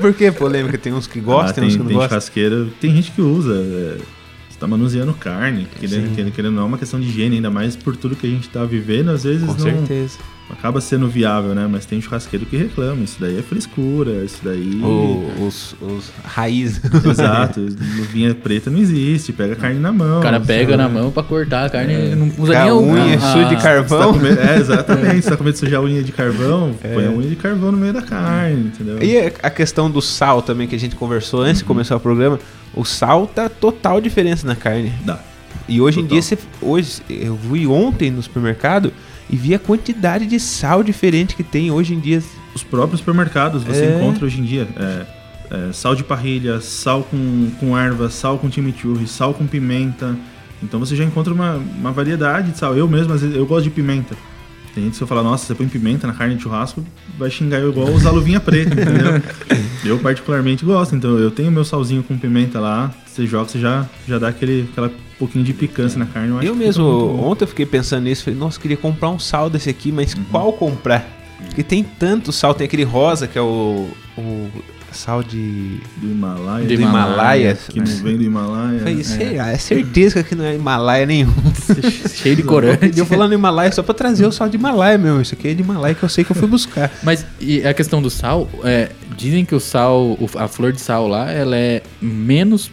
Por que polêmica? Tem uns que gostam, Ah, tem, uns que não tem gostam. churrasqueiro, tem gente que usa. é, você tá manuseando carne, querendo, querendo, querendo não, é uma questão de higiene, ainda mais por tudo que a gente tá vivendo, às vezes Com não certeza. Acaba sendo viável, né? Mas tem churrasqueiro que reclama, isso daí é frescura, isso daí. O- os, os raízes. Exato, luvinha preta não existe, pega a carne na mão. O cara pega sabe? na mão pra cortar a carne. Não usa a nem o- unha a- suja de tá carvão. com medo- é, exatamente. Você tá com medo de sujar a unha de carvão, põe a unha de carvão no meio da carne, entendeu? E a questão do sal também, que a gente conversou antes de Uhum. começar o programa. O sal tá total diferença na carne. Dá. E hoje em Total. dia, você, hoje, eu fui ontem no supermercado e vi a quantidade de sal diferente que tem hoje em dia. Os próprios supermercados você É. encontra hoje em dia. é, é, sal de parrilha, sal com, com erva, sal com chimichurri, sal com pimenta. Então você já encontra uma, uma variedade de sal. Eu mesmo, às vezes, eu gosto de pimenta. Tem gente que falar, nossa, você põe pimenta na carne de churrasco, vai xingar eu igual usar luvinha preta, entendeu? eu particularmente gosto, então eu tenho meu salzinho com pimenta lá, você joga, você já, já dá aquele aquela pouquinho de picância na carne. acho Eu que mesmo, ontem eu fiquei pensando nisso. Falei, nossa, queria comprar um sal desse aqui, mas Uhum. qual comprar? Porque tem tanto sal. Tem aquele rosa que é o, o sal de. Do Himalaia. Do Himalaia. Que não vem do Himalaia. Falei, sei lá, é certeza que aqui não é Himalaia nenhum. Cheio de corante. Eu falando Himalaia só pra trazer o sal de Himalaia, meu. Isso aqui é de Himalaia que eu sei que eu fui buscar. Mas e a questão do sal, é, dizem que o sal, a flor de sal lá, ela é menos.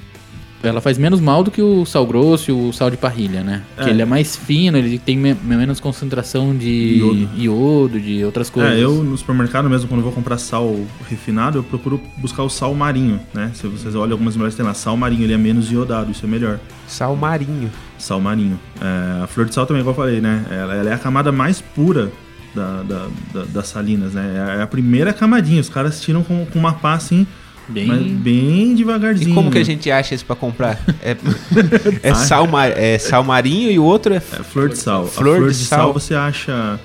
Ela faz menos mal do que o sal grosso e o sal de parrilha, né? Porque É. ele é mais fino, ele tem me- menos concentração de Iodo. iodo, de outras coisas. É, eu no supermercado mesmo, quando vou comprar sal refinado, eu procuro buscar o sal marinho, né? Se vocês olham algumas mulheres tem lá, sal marinho, ele é menos iodado, isso é melhor. Sal marinho. Sal marinho. É, a flor de sal também, igual eu falei, né? Ela, ela é a camada mais pura da, da- da- das salinas, né? É a primeira camadinha, os caras tiram com, com uma pá assim, Bem- mas bem devagarzinho. E como que a né? gente acha isso pra comprar? É, é, sal, mar, é sal marinho e o outro é. É flor de sal. Flor a flor de de, sal. sal. você acha.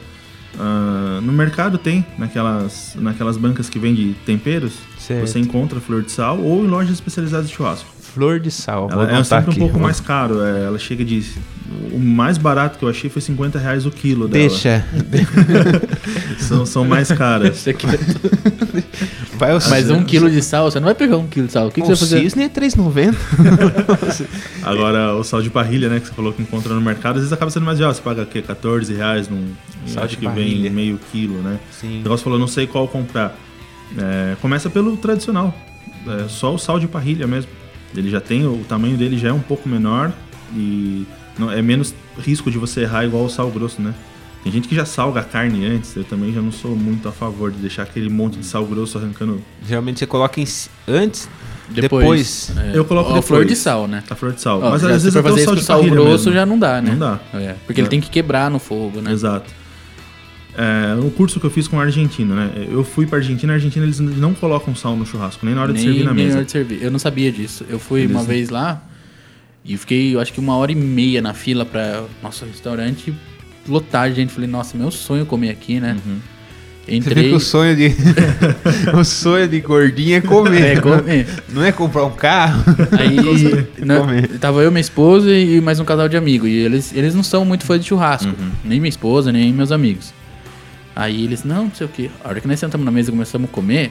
ah, no mercado tem, naquelas, naquelas bancas que vende temperos. Certo. Você encontra flor de sal ou em lojas especializadas de churrasco. Flor de sal. Vou Ela é sempre um aqui. pouco mais caro. é, ela chega de. O mais barato que eu achei foi 50 reais o quilo dela. Deixa. São, são mais caras. Isso aqui- Vai Mas um quilo de sal, você não vai pegar um quilo de sal. O que, que você vai fazer? cisne é 3,90. Agora, o sal de parrilha, né, que você falou que encontra no mercado, às vezes acaba sendo mais viável. Você paga o quê? 14 reais num. Sal acho de que parrilha. vem meio quilo, né? Sim. O negócio falou, não sei qual comprar. É, começa pelo tradicional. É, só o sal de parrilha mesmo. Ele já tem, o tamanho dele já é um pouco menor e não, é menos risco de você errar igual o sal grosso, né? Tem gente que já salga a carne antes, eu também já não sou muito a favor de deixar aquele monte de sal grosso arrancando Geralmente você coloca em, antes, Depois. depois. É, Eu coloco ó, a flor depois. de sal, né? a flor de sal. Ó, Mas às vezes até fazer o sal de sal grosso mesmo. já não dá, né? Não dá. É, porque ele É. tem que quebrar no fogo, né? Exato. É, um curso que eu fiz com o argentino, né? Eu fui pra Argentina, a Argentina eles não colocam sal no churrasco, nem na hora de servir na nem mesa. hora de servir. Eu não sabia disso. Eu fui Eles uma não- vez lá e fiquei, eu acho que uma hora e meia na fila pra nosso restaurante lotado de gente. Falei, nossa, meu sonho é comer aqui, né? Uhum. Você vê Entrei. que o sonho de. o sonho de gordinho é comer. É, comer. Não é comprar um carro. Aí né, Comer. tava eu, minha esposa e mais um casal de amigos. E eles, eles não são muito fãs de churrasco. Uhum. Nem minha esposa, nem meus amigos. Aí eles, não, não sei o que. A hora que nós sentamos na mesa e começamos a comer,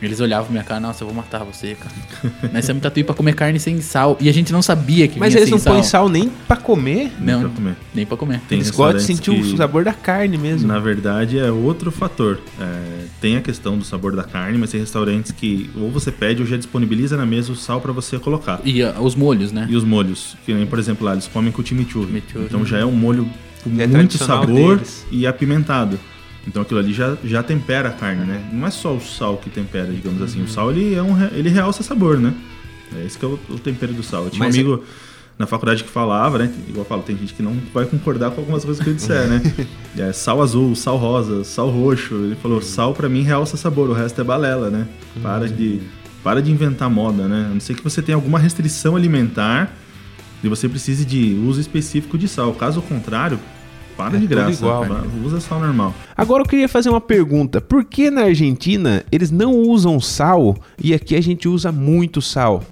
eles olhavam minha cara, nossa, eu vou matar você, cara. nós somos tatuí pra comer carne sem sal. E a gente não sabia que Mas vinha eles não sem põem sal nem pra comer. Nem Não, pra comer. nem pra comer. Tem eles gostam de sentir que- o sabor da carne mesmo. Na verdade, é outro fator. É, tem a questão do sabor da carne, mas tem restaurantes que ou você pede ou já disponibiliza na mesa o sal pra você colocar. E ah, os molhos, né? E os molhos, que nem, por exemplo, lá eles comem com chimichurri. Chimichurri. Então já é um molho com É muito sabor deles. e apimentado. Então aquilo ali já, já tempera a carne, né? Não é só o sal que tempera, digamos assim. O sal ele, é um, ele realça sabor, né? É esse que é o, o tempero do sal. Eu tinha Mas um amigo na faculdade que falava, né? Igual eu falo, tem gente que não vai concordar com algumas coisas que eu disser, né? É, sal azul, sal rosa, sal roxo. Ele falou, sal pra mim realça sabor, o resto é balela, né? Para de, para de inventar moda, né? A não ser que você tenha alguma restrição alimentar e você precise de uso específico de sal. Caso contrário, para É de tudo graça. igual, né? Usa sal normal. Agora eu queria fazer uma pergunta. Por que na Argentina eles não usam sal e aqui a gente usa muito sal?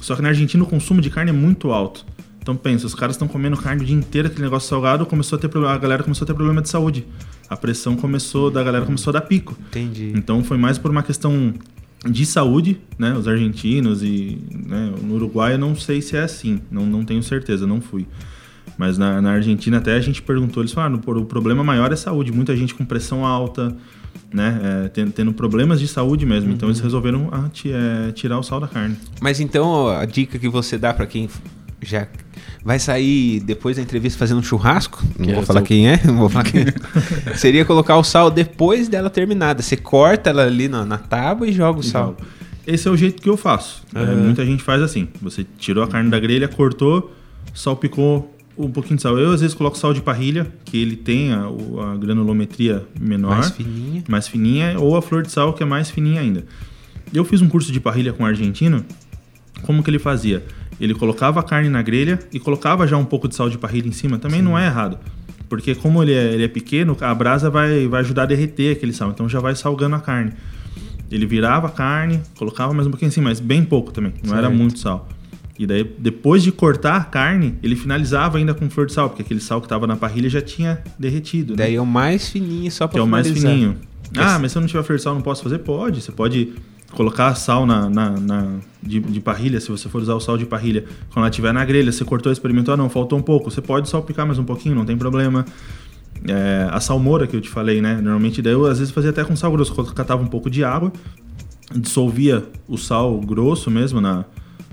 Só que na Argentina o consumo de carne é muito alto. Então pensa, os caras estão comendo carne o dia inteiro, aquele negócio salgado, começou a ter a galera começou a ter problema de saúde. A pressão começou, da galera começou a dar pico. Entendi. Então foi mais por uma questão de saúde, né? Os argentinos e né, no Uruguai eu não sei se é assim, não, não tenho certeza, não fui. Mas na, na Argentina até a gente perguntou, eles falaram, "Pô, o problema maior é saúde, muita gente com pressão alta, né? é, tendo, tendo problemas de saúde mesmo. Então eles resolveram ah, ti- é, tirar o sal da carne. Mas então a dica que você dá pra quem já vai sair depois da entrevista fazendo um churrasco, não Que vou falar o- quem é, não vou falar quem é, seria colocar o sal depois dela terminada. Você corta ela ali na, na tábua e joga o sal. Esse é o jeito que eu faço. É, muita gente faz assim. Você tirou a carne da grelha, cortou, salpicou um pouquinho de sal. Eu às vezes coloco sal de parrilha, que ele tem a, a granulometria menor, Mais fininha. mais fininha, ou a flor de sal, que é mais fininha ainda. Eu fiz um curso de parrilha com um argentino. Como que ele fazia? Ele colocava a carne na grelha e colocava já um pouco de sal de parrilha em cima. Também não é errado. Porque como ele é, ele é pequeno, a brasa vai, vai ajudar a derreter aquele sal. Então já vai salgando a carne. Ele virava a carne, colocava mais um pouquinho assim, mas bem pouco também. Não era Certo. muito sal. E daí, depois de cortar a carne, ele finalizava ainda com flor de sal, porque aquele sal que estava na parrilha já tinha derretido. né? Daí é o mais fininho só pra que é o mais fininho. Ah, mas se eu não tiver flor de sal, não posso fazer? Pode. Você pode colocar sal na, na, na- de, de parrilha, se você for usar o sal de parrilha. Quando ela estiver na grelha, você cortou, experimentou, ah, não, faltou um pouco. Você pode salpicar mais um pouquinho, não tem problema. É, a salmoura que eu te falei, né? Normalmente daí eu às vezes fazia até com sal grosso. Catava um pouco de água, dissolvia o sal grosso mesmo na,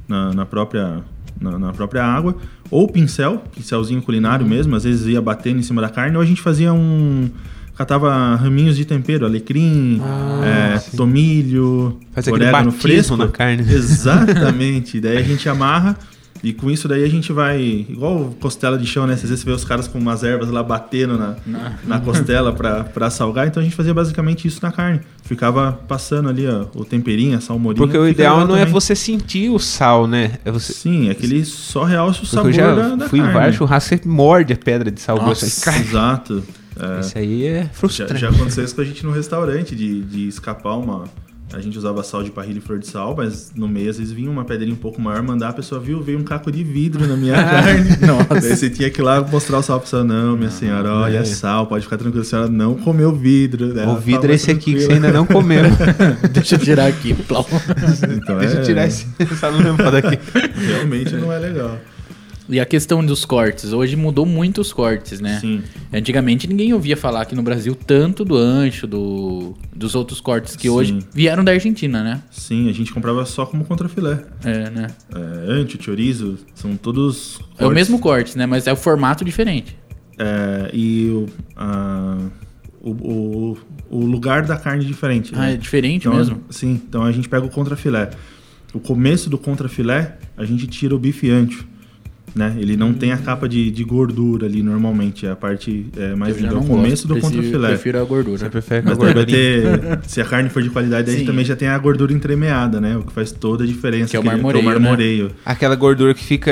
na, na própria, na, na própria água. Ou pincel, pincelzinho culinário Uhum. mesmo, às vezes ia batendo em cima da carne. Ou a gente fazia um... Catava raminhos de tempero, alecrim, Ah, é, tomilho, Faz orégano fresco. na carne. Exatamente. daí a gente amarra e com isso daí a gente vai... Igual costela de chão, né? Às vezes você vê os caras com umas ervas lá batendo na, na costela pra, pra salgar. Então a gente fazia basicamente isso na carne. Ficava passando ali ó, o temperinho, a salmorinha. Porque o ideal não é também. você sentir o sal, né? É você... Sim, é que ele só realça o Porque sabor eu já da, da fui em carne. vários churrascos, você morde a pedra de sal. Nossa. Exato. É. Isso aí é Já, frustrante. já aconteceu isso com a gente no restaurante, de, de escapar uma. A gente usava sal de parrilha e flor de sal, mas no meio às vezes vinha uma pedrinha um pouco maior, mandar a pessoa viu, veio um caco de vidro na minha carne. Nossa. Daí você tinha que ir lá mostrar o sal pra pessoa. Não, minha senhora, olha, é sal, pode ficar tranquila, a senhora não comeu vidro. Ela O vidro é esse aqui que você ainda não comeu. Deixa eu tirar aqui. Então, Deixa eu é- tirar esse sal não lembro daqui. Realmente não é legal. E a questão dos cortes. Hoje mudou muito os cortes, né? Sim. Antigamente ninguém ouvia falar aqui no Brasil tanto do ancho, do, dos outros cortes que Sim. hoje vieram da Argentina, né? Sim, a gente comprava só como contrafilé. É, né? É, ancho, chorizo, são todos. É o cortes. mesmo corte, né? Mas é o formato diferente. É, e o, a- o, o, o lugar da carne é diferente. Ah, né? é diferente Então, mesmo? Sim, então a gente pega o contrafilé. O começo do contrafilé, a gente tira o bife ancho. Né? Ele não tem a capa de, de gordura ali normalmente, é a parte é, mais Eu já linda. É o não começo gosto, do prefiro- contrafilé. Prefiro a gordura. Você prefere Mas vai ter, se a carne for de qualidade, aí Sim. também já tem a gordura entremeada, né? O que faz toda a diferença. Que é o marmoreio, né? marmoreio. Aquela gordura que fica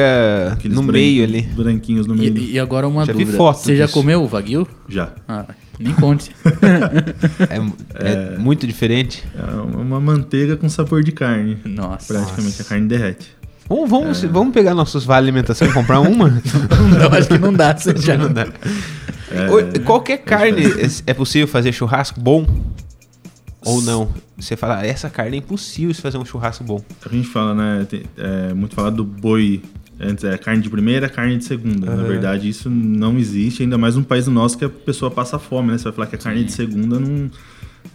Aqueles no meio ali. Branquinhos no meio. E, e agora uma Já vi dúvida. foto Você já disso. comeu o Wagyu? Já. Ah, nem conte. É, é muito diferente. É uma manteiga com sabor de carne. Nossa. Praticamente, a carne derrete. Vamos, vamos, É. vamos pegar nossos vale alimentação e comprar uma? Não, acho que não dá. Você já não dá. É, Oi, Qualquer carne é possível fazer churrasco bom? Ou não? Você fala, "Ah, essa carne é impossível se fazer um churrasco bom. A gente fala, né? é muito falado do boi. Antes é carne de primeira, carne de segunda. Na verdade, isso não existe, ainda mais num país nosso que a pessoa passa fome, né? Você vai falar que a carne de segunda não.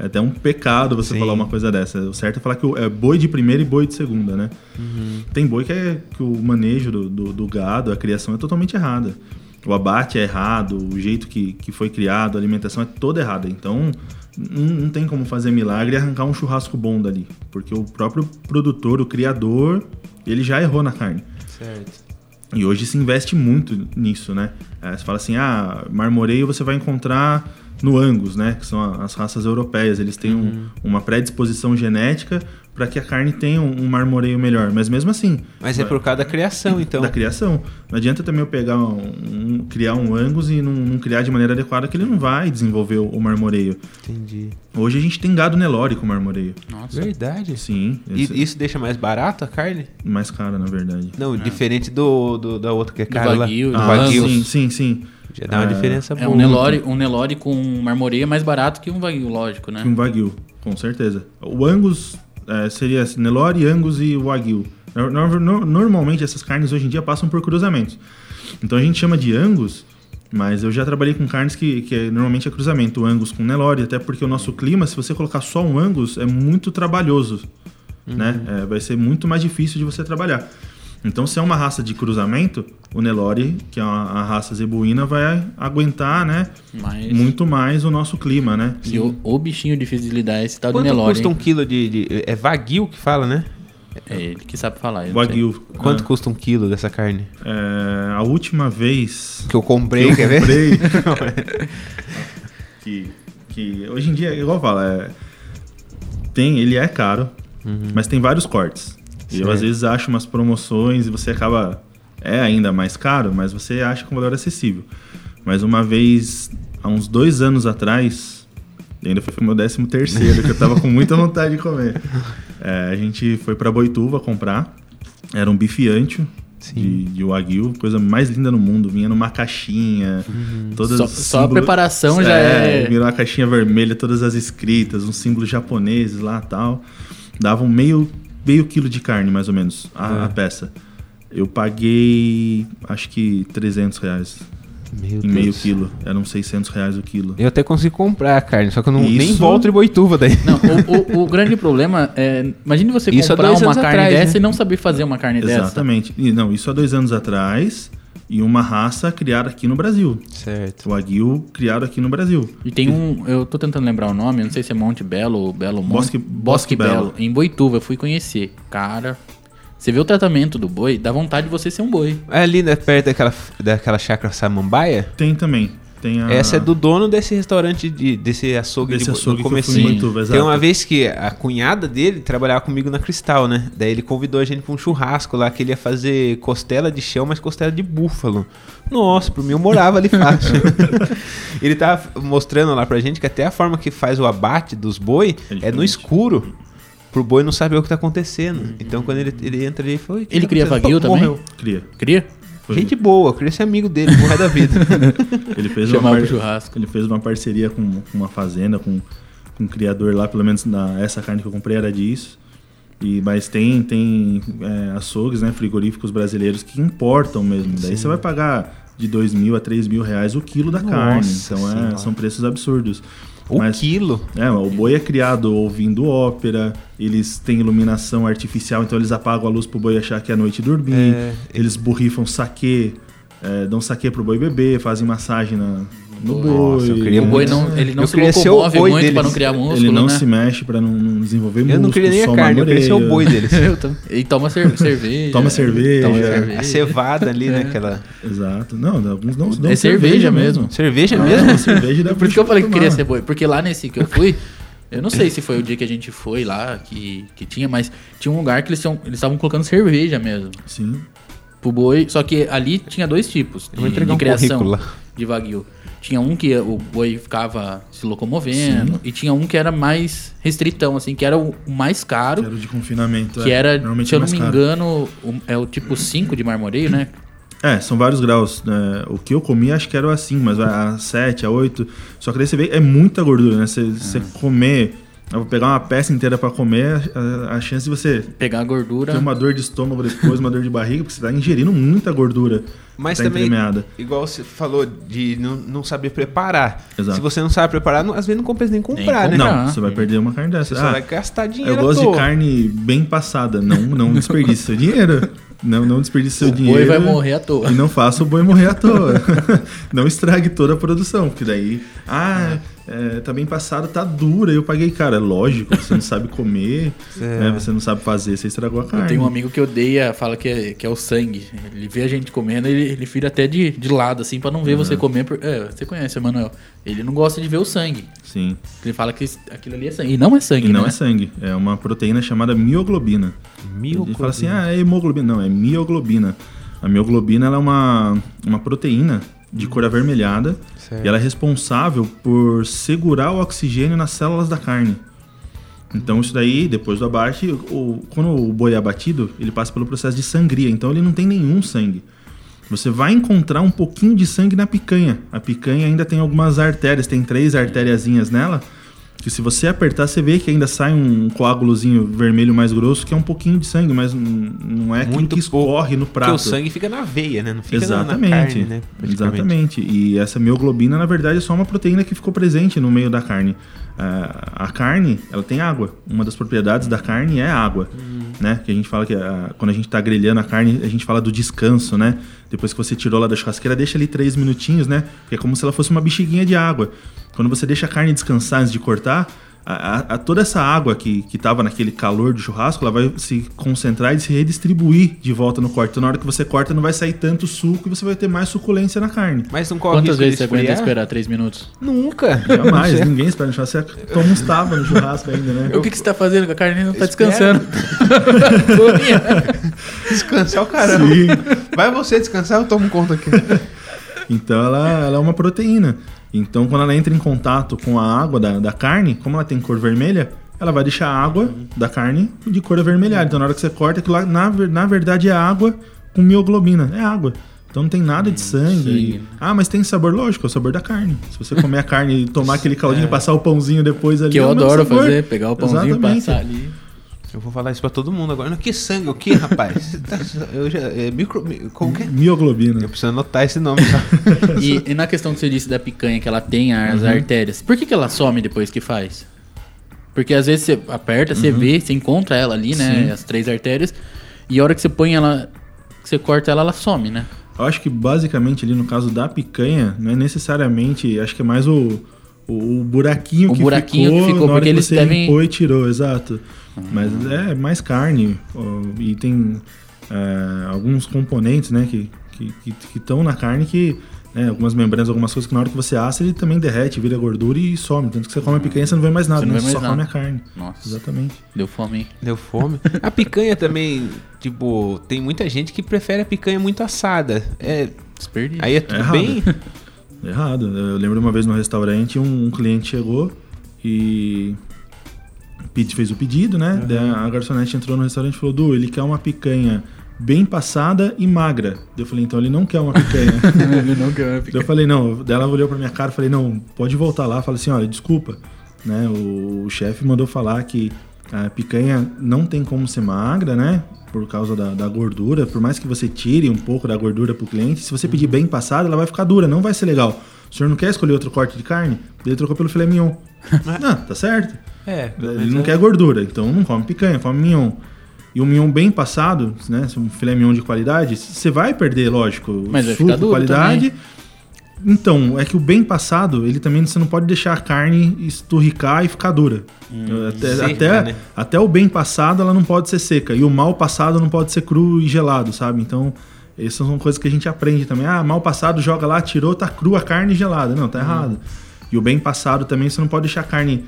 É até um pecado você Sim. falar uma coisa dessa. O certo é falar que é boi de primeira e boi de segunda, né? Uhum. Tem boi que, é, que o manejo do, do, do gado, a criação é totalmente errada. O abate é errado, o jeito que, que foi criado, a alimentação é toda errada. Então, não, não tem como fazer milagre e arrancar um churrasco bom dali. Porque o próprio produtor, o criador, ele já errou na carne. Certo. E hoje se investe muito nisso, né? É, você fala assim, ah, marmoreio você vai encontrar no Angus, né? Que são as raças europeias. Eles têm um- uma predisposição genética para que a carne tenha um, um marmoreio melhor. Mas mesmo assim, Mas é por causa da criação, então. da criação. Não adianta também eu pegar um, um- criar um Angus e não, não criar de maneira adequada que ele não vai desenvolver o, o marmoreio. Entendi. Hoje a gente tem gado Nelore com marmoreio. Nossa. Verdade. Sim, E isso deixa mais barato a carne? é mais caro na verdade. Não, diferente do, do- da outra que é cara. Wagyu, Do do Ah, Wagyu. sim, sim, sim. Já dá uma É, diferença É boa. um Nelore, um Nelore com marmoreio é mais barato que um Wagyu, lógico, né? Um Wagyu, com certeza. O Angus é, seria assim, Nelore, Angus e Wagyu. No- no- no- Normalmente essas carnes hoje em dia passam por cruzamentos. Então a gente chama de Angus, mas eu já trabalhei com carnes que, que é- normalmente é cruzamento, o Angus com Nelore, até porque o nosso clima, se você colocar só um Angus, é muito trabalhoso. Né? É, vai ser muito mais difícil de você trabalhar. Então, se é uma raça de cruzamento, o Nelore, que é uma, a raça zebuína, vai aguentar né, Mas. muito mais o nosso clima, né? E o, o bichinho difícil de lidar é esse tal de Quanto Nelore. custa um quilo de, de- É Wagyu que fala, né? É ele que sabe falar. Wagyu. Quanto Ah. custa um quilo dessa carne? É, a última vez Que eu comprei, que eu quer ver? comprei, que, que hoje em dia, igual eu falo, é, tem, ele é caro, mas tem vários cortes. E eu às vezes acho umas promoções e você acaba é ainda mais caro, mas você acha com valor acessível. Mas uma vez, há uns dois anos atrás, ainda foi meu décimo terceiro, que eu tava com muita vontade de comer. É, a gente foi pra Boituva comprar. Era um bife ancho de, de Wagyu, coisa mais linda no mundo. Vinha numa caixinha, todas Só- só a preparação já é- Vinha numa caixinha vermelha, todas as escritas, uns símbolos japoneses lá tal. Davam meio, meio quilo de carne, mais ou menos, a, a peça. Eu paguei, acho que 300 reais Meu em meio Deus. quilo. Eram 600 reais o quilo. Eu até consegui comprar a carne, só que eu não, nem Isso- volto de Boituva daí. Não, o, o- o grande problema é. Imagine você Isso comprar uma carne atrás, dessa né? e não saber fazer uma carne dessa. Exatamente. E, não, isso há dois anos atrás. E uma raça criada aqui no Brasil. Certo. O Wagyu criado aqui no Brasil. E tem um. Eu tô tentando lembrar o nome, não sei se é Monte Belo ou Belo Monte. Bosque- Bosque Bosque Belo. Belo. Em Boituva, eu fui conhecer. Cara, você vê o tratamento do boi, dá vontade de você ser um boi. É ali né, perto daquela, daquela chácara Samambaia. Tem também. Tem a... Essa é do dono desse restaurante, de, desse açougue Desse de, açougue que comecinho. Boituva, Tem uma vez que a cunhada dele trabalhava comigo na Cristal, né? Daí ele convidou a gente pra um churrasco lá, que ele ia fazer costela de chão, mas costela de búfalo. Nossa, por mim eu morava ali fácil. ele tava mostrando lá pra gente que até a forma que faz o abate dos boi É é, no escuro. Pro boi não saber o que tá acontecendo. Então quando ele, ele entra ali, ele falou... "O que Ele tá cria acontecendo?" Wagyu Pô, também? morreu. Cria. Cria? Foi- Gente boa, eu queria ser amigo dele, morrer da vida. Ele fez Chamava uma pro churrasco. Ele fez uma parceria com, com uma fazenda, com, com um criador lá, pelo menos na, essa carne que eu comprei era disso. E, mas tem, tem é, açougues, né, frigoríficos brasileiros que importam mesmo. Daí você vai pagar de 2 mil a 3 mil reais o quilo da carne. Nossa Então é, são preços absurdos. O Mas- quilo. É, o boi é criado ouvindo ópera, eles têm iluminação artificial, então eles apagam a luz pro boi achar que é noite dormir. É. Eles borrifam saque, é, dão saque pro boi beber, fazem massagem na, no Nossa, boi. eu queria o boi muito. não, ele não Eu se locomove boi muito deles. pra não criar músculo, Ele não né? se mexe pra não, não desenvolver músculo. Eu não queria nem a carne, eu queria ser o boi deles. Eu E toma cer- cerveja. Toma cerveja. Toma É. cerveja. A cevada ali, né? Aquela. Exato. Não, alguns não dão É cerveja mesmo. Cerveja Ah, mesmo? cerveja dá Por isso que eu falei que queria ser boi. Porque lá nesse que eu fui, eu não sei se foi o dia que a gente foi lá, que, que tinha, mas tinha um lugar que eles estavam colocando cerveja mesmo. Sim. Pro boi. Só que ali tinha dois tipos vou de, entregar de um criação currículo de Wagyu. Tinha um que o boi ficava se locomovendo, e tinha um que era mais restritão, assim, que era o mais caro. Quero de confinamento. Que é. era, se eu é não me caro. engano, é o tipo 5 de marmoreio, né? É, são vários graus. né? O que eu comi acho que era assim, mas vai a 7, a 8. Só que daí você vê, é muita gordura, né? Você, você comer, eu vou pegar uma peça inteira pra comer, a, a chance de você Pegar a gordura. ter uma dor de estômago depois, uma dor de barriga, porque você tá ingerindo muita gordura. Mas tá também, entremeada. igual você falou, de não, não saber preparar. Exato. Se você não sabe preparar, não- às vezes não compensa nem comprar, Nem né? Não, você vai perder uma carne Você dessa. só Ah, vai gastar dinheiro. eu gosto de carne bem passada. Não, não desperdice seu dinheiro. Não, não desperdice seu o dinheiro. boi vai morrer à toa. E não faça o boi morrer à toa. não estrague toda a produção, porque daí. Ah, é, tá bem passada, tá dura. Eu paguei, cara, é lógico, você não sabe comer, né, você não sabe fazer, você estragou a carne. Eu tenho um amigo que odeia, fala que é, que é o sangue. Ele vê a gente comendo, ele, ele vira até de, de lado, assim, pra não ver você comer. por- É, você conhece, Emanuel. Ele não gosta de ver o sangue. Sim. Ele fala que aquilo ali é sangue. E não é sangue, E não né? é sangue, é uma proteína chamada mioglobina. Ele fala assim, ah, é hemoglobina. Não, é mioglobina. A mioglobina ela é uma, uma proteína de cor avermelhada Certo. e ela é responsável por segurar o oxigênio nas células da carne. Então isso daí, depois do abate, o, quando o boi é abatido, ele passa pelo processo de sangria, então ele não tem nenhum sangue. Você vai encontrar um pouquinho de sangue na picanha. A picanha ainda tem algumas artérias, tem três artériazinhas nela, que se você apertar, você vê que ainda sai um coágulozinho vermelho mais grosso, que é um pouquinho de sangue, mas não- é aquilo Muito que escorre no prato. Porque o sangue fica na veia, né? Não fica Exatamente. na carne, né? Exatamente. E essa mioglobina, na verdade, é só uma proteína que ficou presente no meio da carne. Ah, a carne, ela tem água. Uma das propriedades da carne é água, né? Que a gente fala que ah, quando a gente tá grelhando a carne, a gente fala do descanso, né? Depois que você tirou lá da churrasqueira, deixa ali três minutinhos, né? Porque é como se ela fosse uma bexiguinha de água. Quando você deixa a carne descansar antes de cortar, a, a- toda essa água que, que tava naquele calor do churrasco, ela vai se concentrar e se redistribuir de volta no corte. Então, na hora que você corta, não vai sair tanto suco e você vai ter mais suculência na carne. Mas não corre Quantas vezes você aguenta esperar três minutos? Nunca. Jamais, ninguém espera no churrasco. Você toma uns tapas no churrasco ainda, né? O que, que você tá fazendo com a carne? Não tá Espera. descansando. Descansar o caramba. Sim. Vai você descansar, eu tomo conta aqui. Então ela, ela é uma proteína. Então quando ela entra em contato com a água da, da carne, como ela tem cor vermelha, ela vai deixar a água da carne de cor avermelhada. Então na hora que você corta, aquilo lá, na, na verdade é água com mioglobina. É água. Então não tem nada de sangue. sangue. Ah, mas tem sabor? Lógico, é o sabor da carne. Se você comer a carne e tomar aquele caldinho e passar o pãozinho depois ali. Que eu é adoro sabor. fazer, pegar o pãozinho, Exatamente. passar ali. Eu vou falar isso pra todo mundo agora. Não, que sangue, o que, rapaz? Eu já, é micro, mi- como que é? Mioglobina. Eu preciso anotar esse nome. Tá? E, e na questão que você disse da picanha, que ela tem as Uhum. artérias, por que, que ela some depois que faz? Porque às vezes você aperta, você vê, você encontra ela ali, né? Uhum. Sim. As três artérias. E a hora que você põe ela, que você corta ela, ela some, né? Eu acho que basicamente ali no caso da picanha, não é necessariamente, acho que é mais o, o, o buraquinho, O que, buraquinho que ficou ficou, na hora porque que eles você devem- limpou e tirou, exato. Mas é mais carne e tem é, alguns componentes, né, que que estão na carne que né, algumas membranas, algumas coisas que na hora que você assa ele também derrete, vira gordura e some. Tanto que você come a picanha você não vê mais nada, Você não né? Você só mais come a nada. carne. Nossa, Exatamente. deu fome, hein? Deu fome. A picanha também, tipo, tem muita gente que prefere a picanha muito assada. É, Desperdício. aí é tudo errado. bem? Errado. Eu lembro uma vez no restaurante, um, um cliente chegou e fez o pedido, né? Daí a garçonete entrou no restaurante e falou: Du, ele quer uma picanha bem passada e magra. Eu falei: então ele não quer uma picanha. não quero Daí eu falei: não. Daí ela olhou pra minha cara e falei: não, pode voltar lá. Falei assim: olha, desculpa. Né? O, o chefe mandou falar que a picanha não tem como ser magra, né? Por causa da, da gordura. Por mais que você tire um pouco da gordura pro cliente, se você pedir bem passada, ela vai ficar dura, não vai ser legal. O senhor não quer escolher outro corte de carne? Ele trocou pelo filé mignon. não, tá certo. É. Ele não quer gordura, então não come picanha, come mignon. E um mignon bem passado, né? se Um filé mignon de qualidade, você vai perder, lógico, Mas suco, qualidade. Então, é que o bem passado, ele também você não pode deixar a carne esturricar e ficar dura. até, seca, até, né? até o bem passado ela não pode ser seca. E o mal passado não pode ser cru e gelado, sabe? Então, essas são coisas que a gente aprende também. Ah, mal passado, joga lá, tirou, tá crua a carne gelada. Não, tá errado. E o bem passado também, você não pode deixar a carne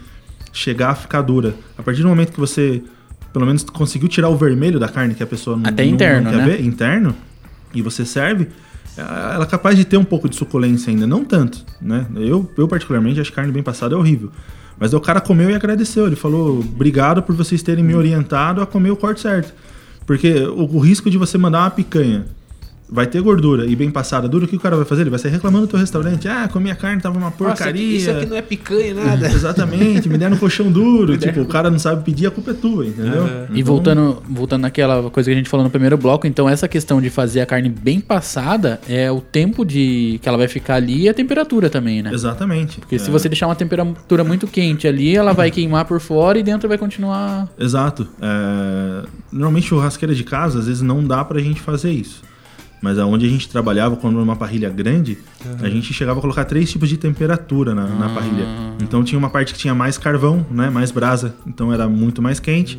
chegar a ficar dura. A partir do momento que você, pelo menos, conseguiu tirar o vermelho da carne que a pessoa não, Até não- interno, não quer né? ver, interno, e você serve, ela é capaz de ter um pouco de suculência ainda, não tanto, né? Eu, eu particularmente, acho que carne bem passada é horrível. Mas o cara comeu e agradeceu. Ele falou, obrigado por vocês terem me orientado a comer o corte certo. Porque o, o risco de você mandar uma picanha vai ter gordura e bem passada dura, o que o cara vai fazer? Ele vai sair reclamando do teu restaurante. Ah, comi a carne, tava uma Nossa, porcaria. isso aqui não é picanha, nada. Exatamente, me deram um colchão duro. tipo, o cara não sabe pedir, a culpa é tua, entendeu? E Então, voltando, voltando naquela coisa que a gente falou no primeiro bloco, então essa questão de fazer a carne bem passada é o tempo de que ela vai ficar ali e a temperatura também, né? Exatamente. Porque se É. você deixar uma temperatura muito quente ali, ela vai queimar por fora e dentro vai continuar. Exato. É, Normalmente churrasqueira de casa, às vezes não dá pra gente fazer isso. Mas aonde a gente trabalhava, quando era uma parrilha grande, a gente chegava a colocar três tipos de temperatura na, na parrilha. Então tinha uma parte que tinha mais carvão, né? Mais brasa. Então era muito mais quente.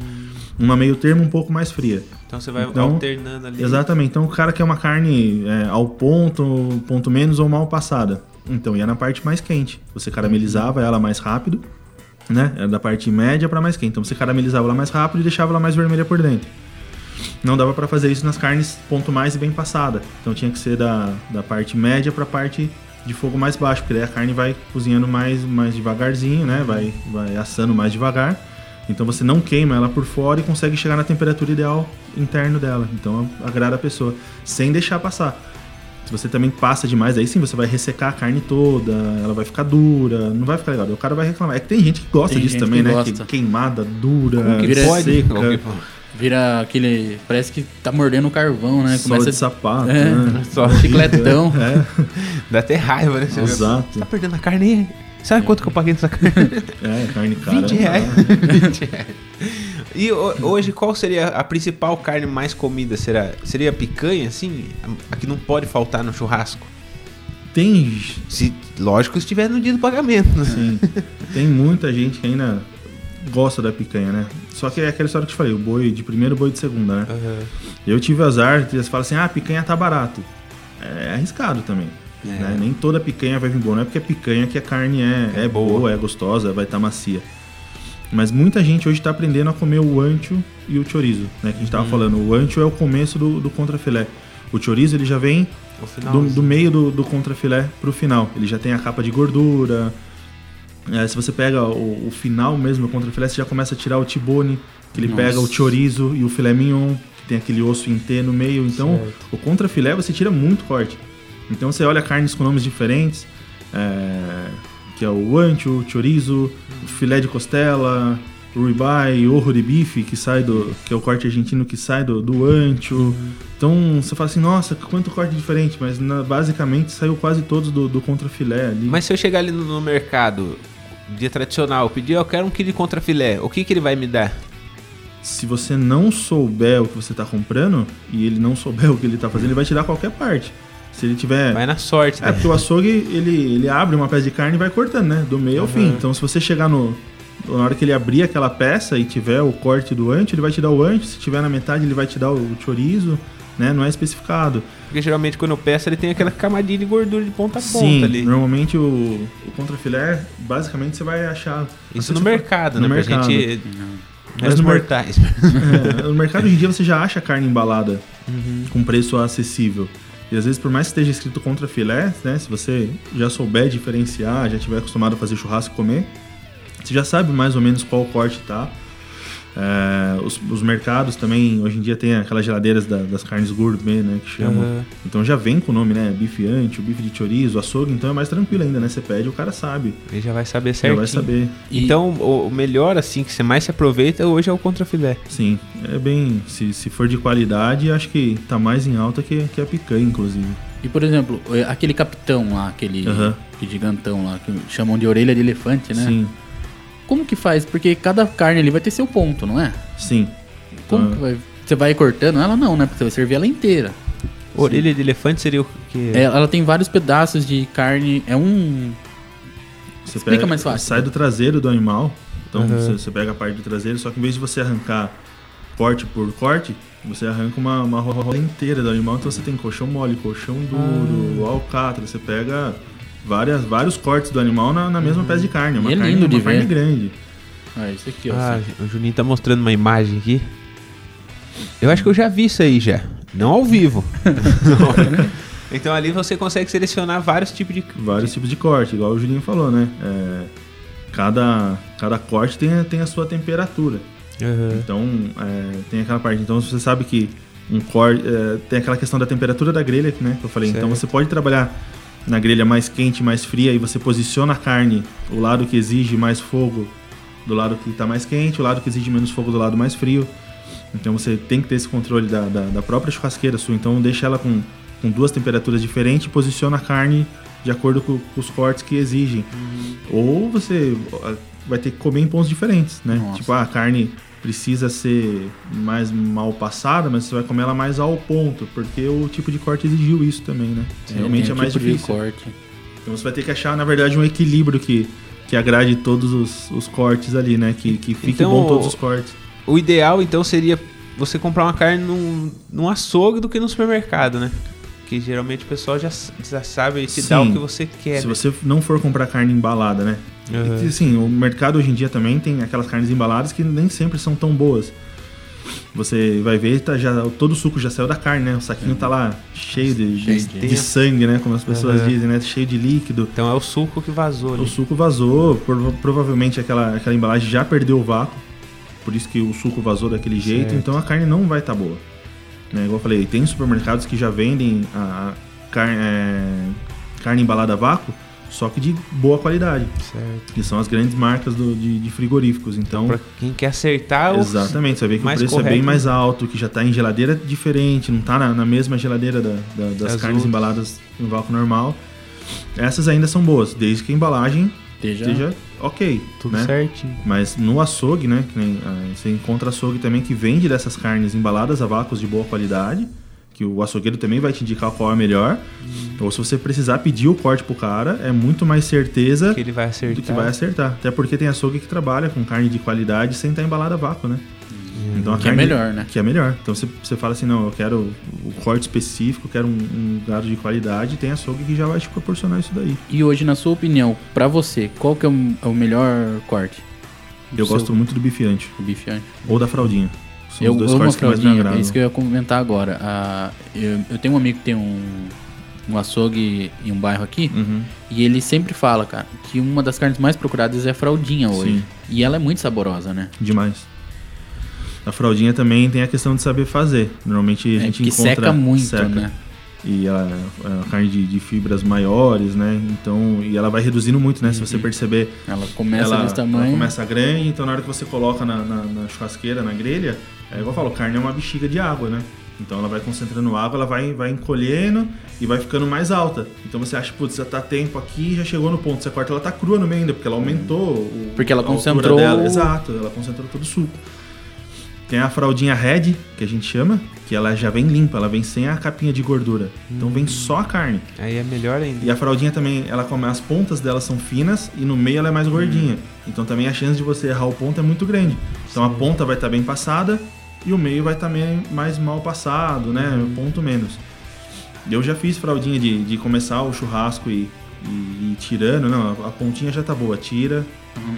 Uma meio termo um pouco mais fria. Então você vai Então, alternando ali. Exatamente. Então o cara quer uma carne é, ao ponto, ponto menos ou mal passada. Então ia na parte mais quente. Você caramelizava ela mais rápido, né? Era da parte média para mais quente. Então você caramelizava ela mais rápido e deixava ela mais vermelha por dentro. Não dava para fazer isso nas carnes ponto mais e bem passada. Então tinha que ser da, da parte média para parte de fogo mais baixo, porque daí a carne vai cozinhando mais, mais devagarzinho, né? Vai, vai assando mais devagar. Então você não queima ela por fora e consegue chegar na temperatura ideal interno dela. Então agrada a pessoa, sem deixar passar. Se você também passa demais, aí sim você vai ressecar a carne toda, ela vai ficar dura, não vai ficar legal. O cara vai reclamar. É que tem gente que gosta Tem disso também, que né? gosta. Que queimada, dura, Como que seca, pode? Vira aquele. Parece que tá mordendo o carvão, né? sola de sapato, É. né? Só Chicletão. É, Dá até raiva, né? Você Exato. Você tá perdendo a carne aí. Sabe quanto que eu paguei nessa carne? é, carne cara. 20 não dá. reais. 20 reais. E ho- hoje, qual seria a principal carne mais comida? Será, seria a picanha, assim? A, a que não pode faltar no churrasco? Tem, Se, lógico, se estiver no dia do pagamento. né? sim, tem muita gente que ainda gosta da picanha, né? Só que é aquela história que eu te falei, o boi de primeiro, o boi de segunda, né? Aham. Eu tive azar, eles falam assim, ah, a picanha tá barato. É arriscado também. É. né? Nem toda picanha vai vir boa. Não é porque é picanha que a carne é, É é, boa. boa. é gostosa, vai estar macia. Mas muita gente hoje está aprendendo a comer o ancho e o chorizo, né? Que a gente Uhum. tava falando. O ancho é o começo do, do contrafilé. O chorizo ele já vem O final. do, do meio do, do contrafilé pro final. Ele já tem a capa de gordura. É, se você pega o, o final mesmo do contrafilé, você já começa a tirar o tibone, que ele Nossa. pega o chorizo e o filé mignon, que tem aquele osso em T no meio. Então, o contrafilé você tira muito corte. Então você olha carnes com nomes diferentes, é, que é o ancho, o chorizo, o filé de costela, o ribeye, o de bife, que sai do, que é o corte argentino que sai do, do ancho. Então você fala assim, nossa, quanto corte diferente, mas na- basicamente saiu quase todos do, do contrafilé ali. Mas se eu chegar ali no, no mercado, dia tradicional, pedir, eu quero um quilo de contrafilé, o que que ele vai me dar? se você não souber o que você está comprando e ele não souber o que ele está fazendo, ele vai tirar qualquer parte. Se ele tiver Vai na sorte, É, né? porque o açougue, ele, ele abre uma peça de carne e vai cortando, né? Do meio ao fim. Então, se você chegar no... Na hora que ele abrir aquela peça e tiver o corte do ancho, ele vai te dar o ancho. Se tiver na metade, ele vai te dar o chorizo, né? Não é especificado. Porque geralmente quando eu peço, ele tem aquela camadinha de gordura de ponta a ponta Sim, ali. normalmente o, o contrafilé, basicamente, você vai achar... Isso no for- mercado, no né? mercado. Pra gente... Mas Meros no mer- mortais. É, no mercado hoje em dia você já acha carne embalada Uhum. com preço acessível. E às vezes, por mais que esteja escrito contra filé, né? Se você já souber diferenciar, já tiver acostumado a fazer churrasco e comer, você já sabe mais ou menos qual corte tá. É, os, os mercados também, hoje em dia, tem aquelas geladeiras da- das carnes gourmet, né? Que chamam. Aham. Então já vem com o nome, né? Bife ancho, bife de chorizo, açougue, então é mais tranquilo ainda, né? Você pede, o cara sabe. Ele já vai saber Já certinho. vai saber. E- Então, o o melhor, assim, que você mais se aproveita hoje é o contrafilé. Sim, é bem. Se, se for de qualidade, acho que tá mais em alta que, que a picanha, inclusive. E por exemplo, eh, aquele capitão lá, aquele, aquele gigantão lá, que chamam de orelha de elefante, né? Sim, Como que faz? Porque cada carne ali vai ter seu ponto, não é? sim. Como Então, que vai? Você vai cortando ela? Não, né? Porque você vai servir ela inteira. Orelha de elefante seria o que? É, ela tem vários pedaços de carne. É um. Você Explica pega- mais fácil. Sai do traseiro do animal. Então Aham. você, você pega a parte do traseiro, só que em vez de você arrancar corte por corte, você arranca uma, uma rola inteira do animal. Então você tem colchão mole, colchão duro, Ah. alcatra. Você pega várias, vários cortes do animal na, na mesma peça de carne. É uma E é carne, lindo de uma carne ver. grande. Ah, isso aqui, ó. Ah, o Juninho tá mostrando uma imagem aqui. Eu acho que eu já vi isso aí já. Não ao vivo. então ali você consegue selecionar vários tipos de. Vários tipos de corte, igual o Julinho falou, né? É, cada, cada corte tem, a- tem a sua temperatura. Aham. Então, é, tem aquela parte. Então, você sabe que um corte. é, tem aquela questão da temperatura da grelha, né? Que eu falei. Então, Certo. você pode trabalhar na grelha mais quente, mais fria, e você posiciona a carne, o lado que exige mais fogo do lado que está mais quente, o lado que exige menos fogo do lado mais frio. Então, você tem que ter esse controle da, da, da própria churrasqueira sua. Então, deixa ela com, com duas temperaturas diferentes e posiciona a carne de acordo com, com os cortes que exigem. Ou você vai ter que comer em pontos diferentes, né? Nossa. Tipo, ah, a carne precisa ser mais mal passada, mas você vai comer ela mais ao ponto, porque o tipo de corte exigiu isso também, né? Realmente tem é mais tipo difícil. Então você vai ter que achar, na verdade, um equilíbrio que, que agrade todos os, os cortes ali, né? Que, que fique Então, bom todos os cortes. O ideal, então, seria você comprar uma carne num, num açougue do que no supermercado, né? Que geralmente o pessoal já, já sabe te Sim. o que você quer. Se né? você não for comprar carne embalada, né? Uhum. E, assim, o mercado hoje em dia também tem aquelas carnes embaladas que nem sempre são tão boas. Você vai ver, tá, já, todo o suco já saiu da carne, né? O saquinho tá lá cheio de, de, de- sangue, né? Como as pessoas Uhum. dizem, né? Cheio de líquido. Então é o suco que vazou. O ali. suco vazou, prova- provavelmente aquela, aquela embalagem já perdeu o vácuo. Por isso que o suco vazou daquele jeito, Certo. então a carne não vai estar boa. Né? Igual eu falei, tem supermercados que já vendem a, carne, é, carne embalada a vácuo, só que de boa qualidade. Certo. Que são as grandes marcas do- de, de frigoríficos. Então, Pra quem quer acertar, exatamente, você vê que o preço é correto, bem né? mais alto, que já está em geladeira diferente, não está na, na mesma geladeira da- da- das As carnes outras. embaladas em vácuo normal. Essas ainda são boas, desde que a embalagem Esteja, esteja ok. tudo né? certinho. Mas no açougue, né? nem, ah, você encontra açougue também que vende dessas carnes embaladas a vácuos de boa qualidade. Que o açougueiro também vai te indicar qual é melhor. Ou se você precisar pedir o corte pro cara, é muito mais certeza Que ele vai acertar. do que vai acertar. Até porque tem açougue que trabalha com carne de qualidade sem estar embalada a vácuo, né? Então a Que é carne- melhor, né? Que é melhor. Então você, você fala assim, não, eu quero o corte específico, eu quero um, um gado de qualidade, tem açougue que já vai te proporcionar isso daí. E hoje, na sua opinião, pra você, qual que é o, é o melhor corte? Eu Seu- gosto muito do bife ancho. O bife ancho. Ou da fraldinha. São Eu os dois amo a cortes que mais me fraldinha, agradam. é isso que eu ia comentar agora. Ah, eu, eu tenho um amigo que tem um, um açougue em um bairro aqui, Uhum. e ele sempre fala, cara, que uma das carnes mais procuradas é a fraldinha hoje. Sim. E ela é muito saborosa, né? Demais. A fraldinha também tem a questão de saber fazer. Normalmente a É, gente que encontra... seca muito, seca. né? E ela é uma carne de, de fibras maiores, né? Então, e ela vai reduzindo muito, né? Se você perceber, Ela começa ela, desse ela tamanho. começa grande, então na hora que você coloca na, na- na churrasqueira, na grelha, é igual eu falo, carne é uma bexiga de água, né? Então ela vai concentrando água, ela vai, vai encolhendo e vai ficando mais alta. Então você acha, putz, já tá tempo aqui, já chegou no ponto. Você corta, ela tá crua no meio ainda, porque ela aumentou o, Porque ela a altura concentrou dela. Exato, ela concentrou todo o suco. Tem a fraldinha red, que a gente chama, que ela já vem limpa, ela vem sem a capinha de gordura. Então vem só a carne. Aí é melhor ainda. E a fraldinha também, ela come, as pontas dela são finas e no meio ela é mais gordinha. Então também a chance de você errar o ponto é muito grande. Então a ponta vai estar bem passada e o meio vai estar meio- mais mal passado, né? O ponto menos. Eu já fiz fraldinha de, de começar o churrasco e, e, e tirando, não, a, pontinha já tá boa, tira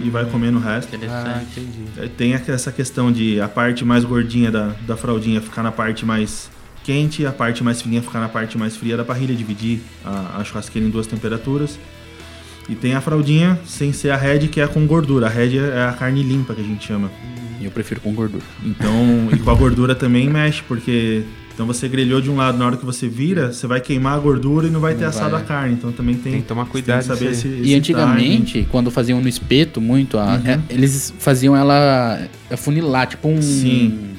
e vai comendo o resto. Ah, Interessante. entendi. É, Tem essa questão de a parte mais gordinha da, da fraldinha ficar na parte mais quente e a parte mais fininha ficar na parte mais fria da parrilha, dividir a, a churrasqueira em duas temperaturas. E tem a fraldinha sem ser a red, que é com gordura. A red é a carne limpa que a gente chama. E eu prefiro com gordura. Então, e com a gordura também mexe, porque então você grelhou de um lado, na hora que você vira, você vai queimar a gordura e não vai ter Não assado vai. a carne. Então também tem, Tem que tomar cuidado Tem que saber esse, esse E antigamente, quando faziam no espeto muito, a- Uhum. é, eles faziam ela afunilar, tipo um. Sim.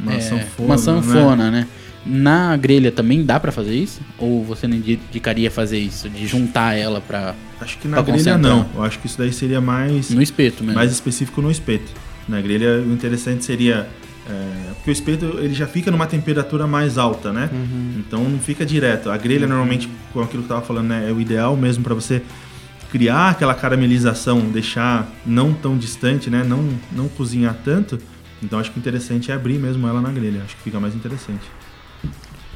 uma é, sanfona, uma né? sanfona, né? Na grelha também dá pra fazer isso? Ou você não indicaria fazer isso? De juntar ela pra. Acho que na grelha concentrar. não. Eu acho que isso daí seria mais, No espeto mesmo. mais específico no espeto. Na grelha, o interessante seria. É, porque o espeto ele já fica numa temperatura mais alta, né? Então não fica direto. A grelha, normalmente, com aquilo que eu tava falando, né, é o ideal mesmo para você criar aquela caramelização, deixar não tão distante, né? Não, não cozinhar tanto. Então acho que o interessante é abrir mesmo ela na grelha. Acho que fica mais interessante.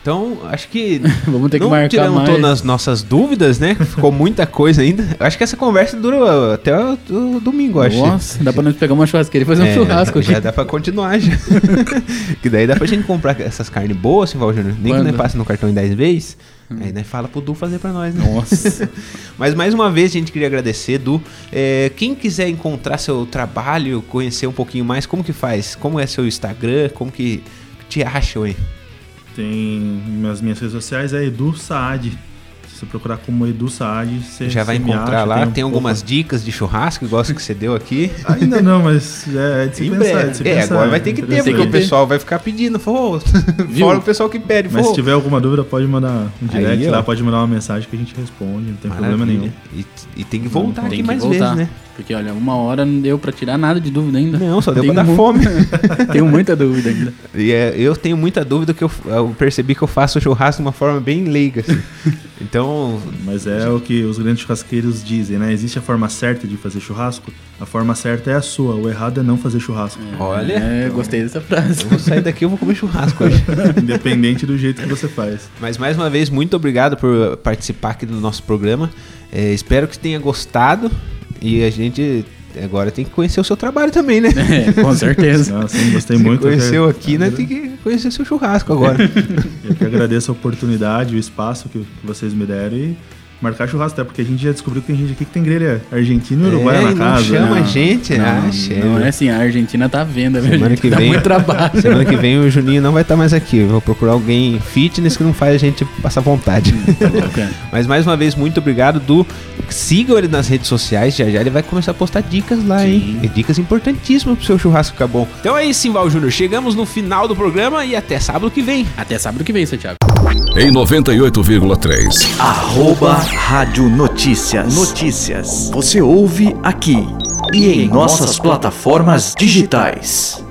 Então, acho que Vamos ter que não marcar tiramos mais. todas as nossas dúvidas, né? Ficou muita coisa ainda. Acho que essa conversa dura até o, o domingo, acho. Nossa, dá pra nós pegar uma churrasqueira e fazer um É, churrasco aqui. Já dá pra continuar já. que daí dá pra gente comprar essas carnes boas, assim, Val Júnior. Nem que Quando? nós passa no cartão em 10 vezes. Aí nós fala pro Du fazer pra nós, né? Nossa. Mas mais uma vez a gente queria agradecer, Du. É, quem quiser encontrar seu trabalho, conhecer um pouquinho mais, como que faz? Como é seu Instagram? Como que te acham aí? Tem nas minhas redes sociais é Edu Saad. Se você procurar como Edu Saad, você Já vai encontrar acha, lá. Tem, um algumas pouco- dicas de churrasco, igual que você deu aqui. Ainda não, mas é, é de se pensar. breve. É, de se É, pensar, agora vai ter que ter, porque o pessoal vai ficar pedindo. Fora o pessoal que pede. Mas se tiver alguma dúvida, pode mandar um direct Aí, lá, pode mandar uma mensagem que a gente responde, não tem problema Maravilha. nenhum. E, e tem que voltar Tem aqui que mais voltar. vezes, né? Porque, olha, uma hora não deu pra tirar nada de dúvida ainda. Não, só deu Tenho pra dar fome. Tenho muita dúvida ainda. E é, eu tenho muita dúvida que eu, eu percebi que eu faço o churrasco de uma forma bem leiga. assim. Então, Mas é o que os grandes churrasqueiros dizem, né? Existe a forma certa de fazer churrasco, a forma certa é a sua, o errado é não fazer churrasco. olha, É, gostei dessa frase. eu vou sair daqui e vou comer churrasco hoje. Independente do jeito que você faz. Mas mais uma vez, muito obrigado por participar aqui do nosso programa. É, espero que tenha gostado. E a gente agora tem que conhecer o seu trabalho também, né? É, com certeza. Não, assim, gostei Você muito. conheceu eu, aqui, né? Tem que conhecer seu churrasco agora. eu que agradeço a oportunidade, o espaço que, que vocês me deram e marcar churrasco, até porque a gente já descobriu que tem gente aqui que tem grelha argentina e uruguaia É, na não casa. chama né? a gente. Não, ah, chama. não é assim, a Argentina tá à venda, viu, Semana gente? que Dá vem- muito trabalho. Semana que vem o Juninho não vai estar mais aqui. Eu vou procurar alguém fitness que não faz a gente passar vontade. Tá louco, Mas mais uma vez, muito obrigado, Du. Sigam ele nas redes sociais. Já já ele vai começar a postar dicas lá, hein? E dicas importantíssimas pro seu churrasco ficar bom. Então é isso, Simval Júnior. Chegamos no final do programa e até sábado que vem. Até sábado que vem, seu Thiago. Em 98,3. Arroba Rádio Notícias. Notícias. Você ouve aqui e em nossas plataformas digitais.